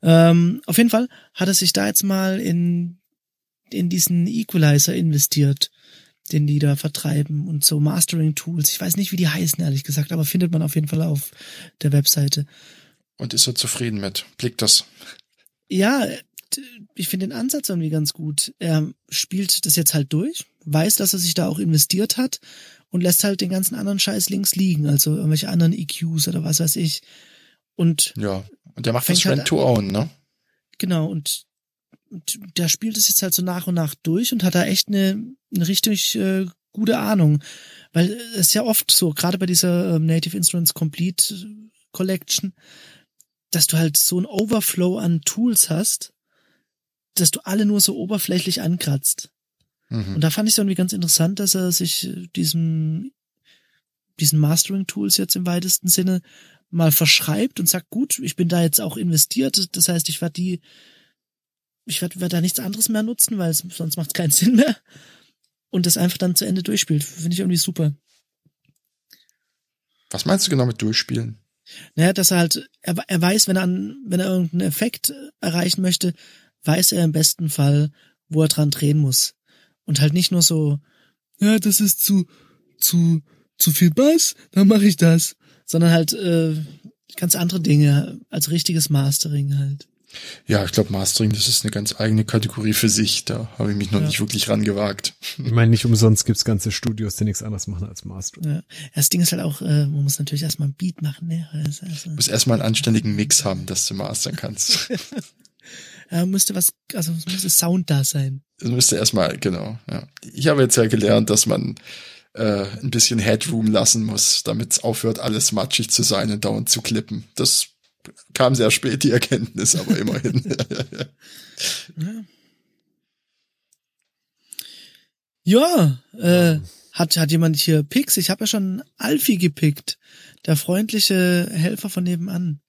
Ähm, auf jeden Fall hat er sich da jetzt mal in, in diesen Equalizer investiert, den die da vertreiben und so Mastering-Tools. Ich weiß nicht, wie die heißen, ehrlich gesagt, aber findet man auf jeden Fall auf der Webseite. Und ist er zufrieden mit? Blickt das? Ja, ich finde den Ansatz irgendwie ganz gut. Er spielt das jetzt halt durch, weiß, dass er sich da auch investiert hat und lässt halt den ganzen anderen Scheiß links liegen, also irgendwelche anderen EQs oder was weiß ich. Und Ja. Und der macht das halt Rent to Own, ne? genau, und, und der spielt es jetzt halt so nach und nach durch und hat da echt eine, eine richtig äh, gute Ahnung. Weil es ist ja oft so, gerade bei dieser ähm, Native Instruments Complete Collection, dass du halt so ein Overflow an Tools hast, dass du alle nur so oberflächlich ankratzt. Mhm. Und da fand ich es irgendwie ganz interessant, dass er sich diesem, diesen Mastering-Tools jetzt im weitesten Sinne mal verschreibt und sagt, gut, ich bin da jetzt auch investiert, das heißt, ich werde die, ich werde werd da nichts anderes mehr nutzen, weil sonst macht es keinen Sinn mehr. Und das einfach dann zu Ende durchspielt. Finde ich irgendwie super. Was meinst du genau mit durchspielen? Naja, dass er halt, er, er weiß, wenn er an, wenn er irgendeinen Effekt erreichen möchte, weiß er im besten Fall, wo er dran drehen muss. Und halt nicht nur so, ja, das ist zu, zu, zu viel Bass, dann mache ich das. Sondern halt äh, ganz andere Dinge als richtiges Mastering halt. Ja, ich glaube, Mastering, das ist eine ganz eigene Kategorie für sich. Da habe ich mich noch Ja. nicht wirklich rangewagt. Ich meine, nicht umsonst gibt's ganze Studios, die nichts anderes machen als Mastering. Ja. Das Ding ist halt auch, äh, man muss natürlich erstmal ein Beat machen, ne? Also, also, Du musst erstmal einen anständigen Mix haben, dass du mastern kannst. ja, müsste was, also es müsste Sound da sein. Das müsste erstmal, genau, ja. Ich habe jetzt ja gelernt, dass man äh, ein bisschen Headroom lassen muss, damit es aufhört, alles matschig zu sein und dauernd zu klippen. Das kam sehr spät, die Erkenntnis, aber immerhin. Ja, äh, hat, hat jemand hier Picks? Ich habe ja schon Alfie gepickt. Der freundliche Helfer von nebenan.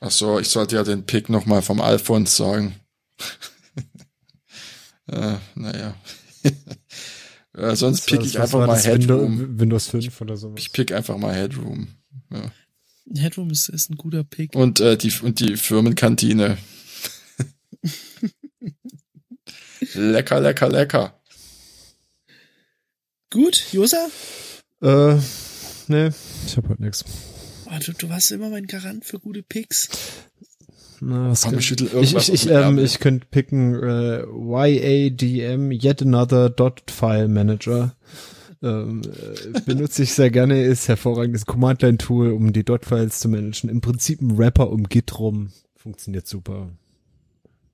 Ach so, ich sollte ja den Pick nochmal vom Alphons sagen. äh, naja. äh, sonst pick ich einfach mal? Windows, Headroom. Windows 5 oder so. Ich pick einfach mal Headroom. Ja. Headroom ist, ist ein guter Pick. Und äh, die und die Firmenkantine. lecker, lecker, lecker. Gut, Josa? Äh, nee, ich hab heute nix. Oh, du, du warst immer mein Garant für gute Picks. Na, was kann- ich, ich, ich, dem ähm, ich könnte picken äh, YADM, Yet Another Dot File Manager. Ähm, äh, benutze ich sehr gerne, ist hervorragendes Command-Line-Tool, um die Dot-Files zu managen. Im Prinzip ein Wrapper um Git rum. Funktioniert super.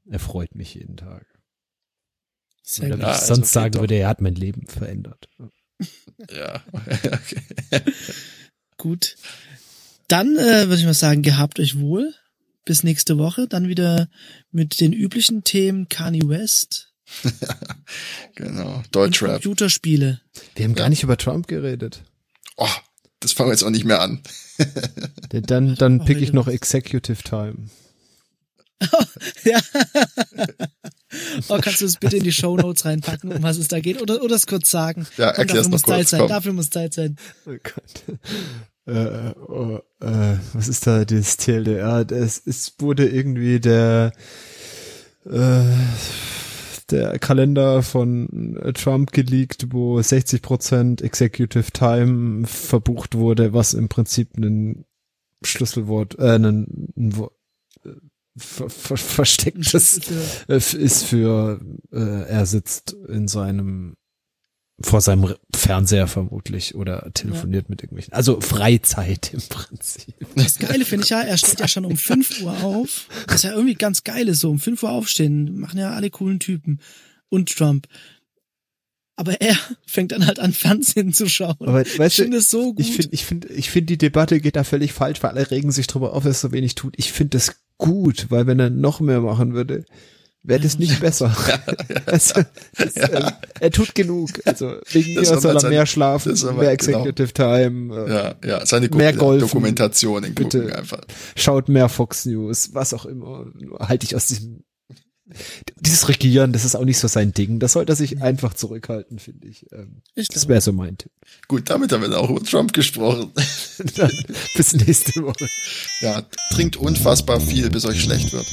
Erfreut mich jeden Tag. Sehr Ja, ich also sonst geht sagen doch. würde, er hat mein Leben verändert. Ja. okay. Gut. Dann äh, würde ich mal sagen, gehabt euch wohl. Bis nächste Woche. Dann wieder mit den üblichen Themen Kanye West genau. und Deutschrap. Computerspiele. Wir haben gar nicht über Trump geredet. Oh, das fangen wir jetzt auch nicht mehr an. Dann, dann Oh, pick ich noch. Executive Time. Ja. oh, kannst du es bitte in die Show Notes reinpacken, um was es da geht? Oder, oder es kurz sagen? Ja, Komm, erklär's dafür noch muss Zeit kurz, sein. komm. Dafür muss Zeit sein. Oh Gott. Äh, oh, äh, was ist da das TLDR? Es, es wurde irgendwie der äh, der Kalender von Trump geleakt, wo 60% Executive Time verbucht wurde, was im Prinzip ein Schlüsselwort, äh, ein, ein ver, ver, verstecktes äh, ist für äh, er sitzt in seinem vor seinem Fernseher vermutlich oder telefoniert mit irgendwelchen. Also Freizeit im Prinzip. Das Geile finde ich ja, er steht ja schon um 5 Uhr auf. Das ist ja irgendwie ganz geil, ist so um 5 Uhr aufstehen. Machen ja alle coolen Typen. Und Trump. Aber er fängt dann halt an, Fernsehen zu schauen. Aber ich weißt du, finde es so gut. ich finde, ich finde, ich finde die Debatte geht da völlig falsch, weil alle regen sich drüber auf, dass er so wenig tut. Ich finde das gut, weil wenn er noch mehr machen würde, wäre das nicht besser. also, das, ähm, er tut genug. Also wegen Das mir soll er mehr schlafen, mehr Executive Time. äh, Ja, ja, seine Mehr Gru- Golfen. Dokumentationen Bitte. gucken einfach. schaut mehr Fox News, was auch immer. Halte ich aus diesem dieses Regieren, das ist auch nicht so sein Ding. Das sollte er sich mhm. einfach zurückhalten, finde ich. Ähm, ich das wäre so mein Tipp. Gut, damit haben wir auch über Trump gesprochen. Dann, bis nächste Woche. Ja, trinkt unfassbar viel, bis euch schlecht wird.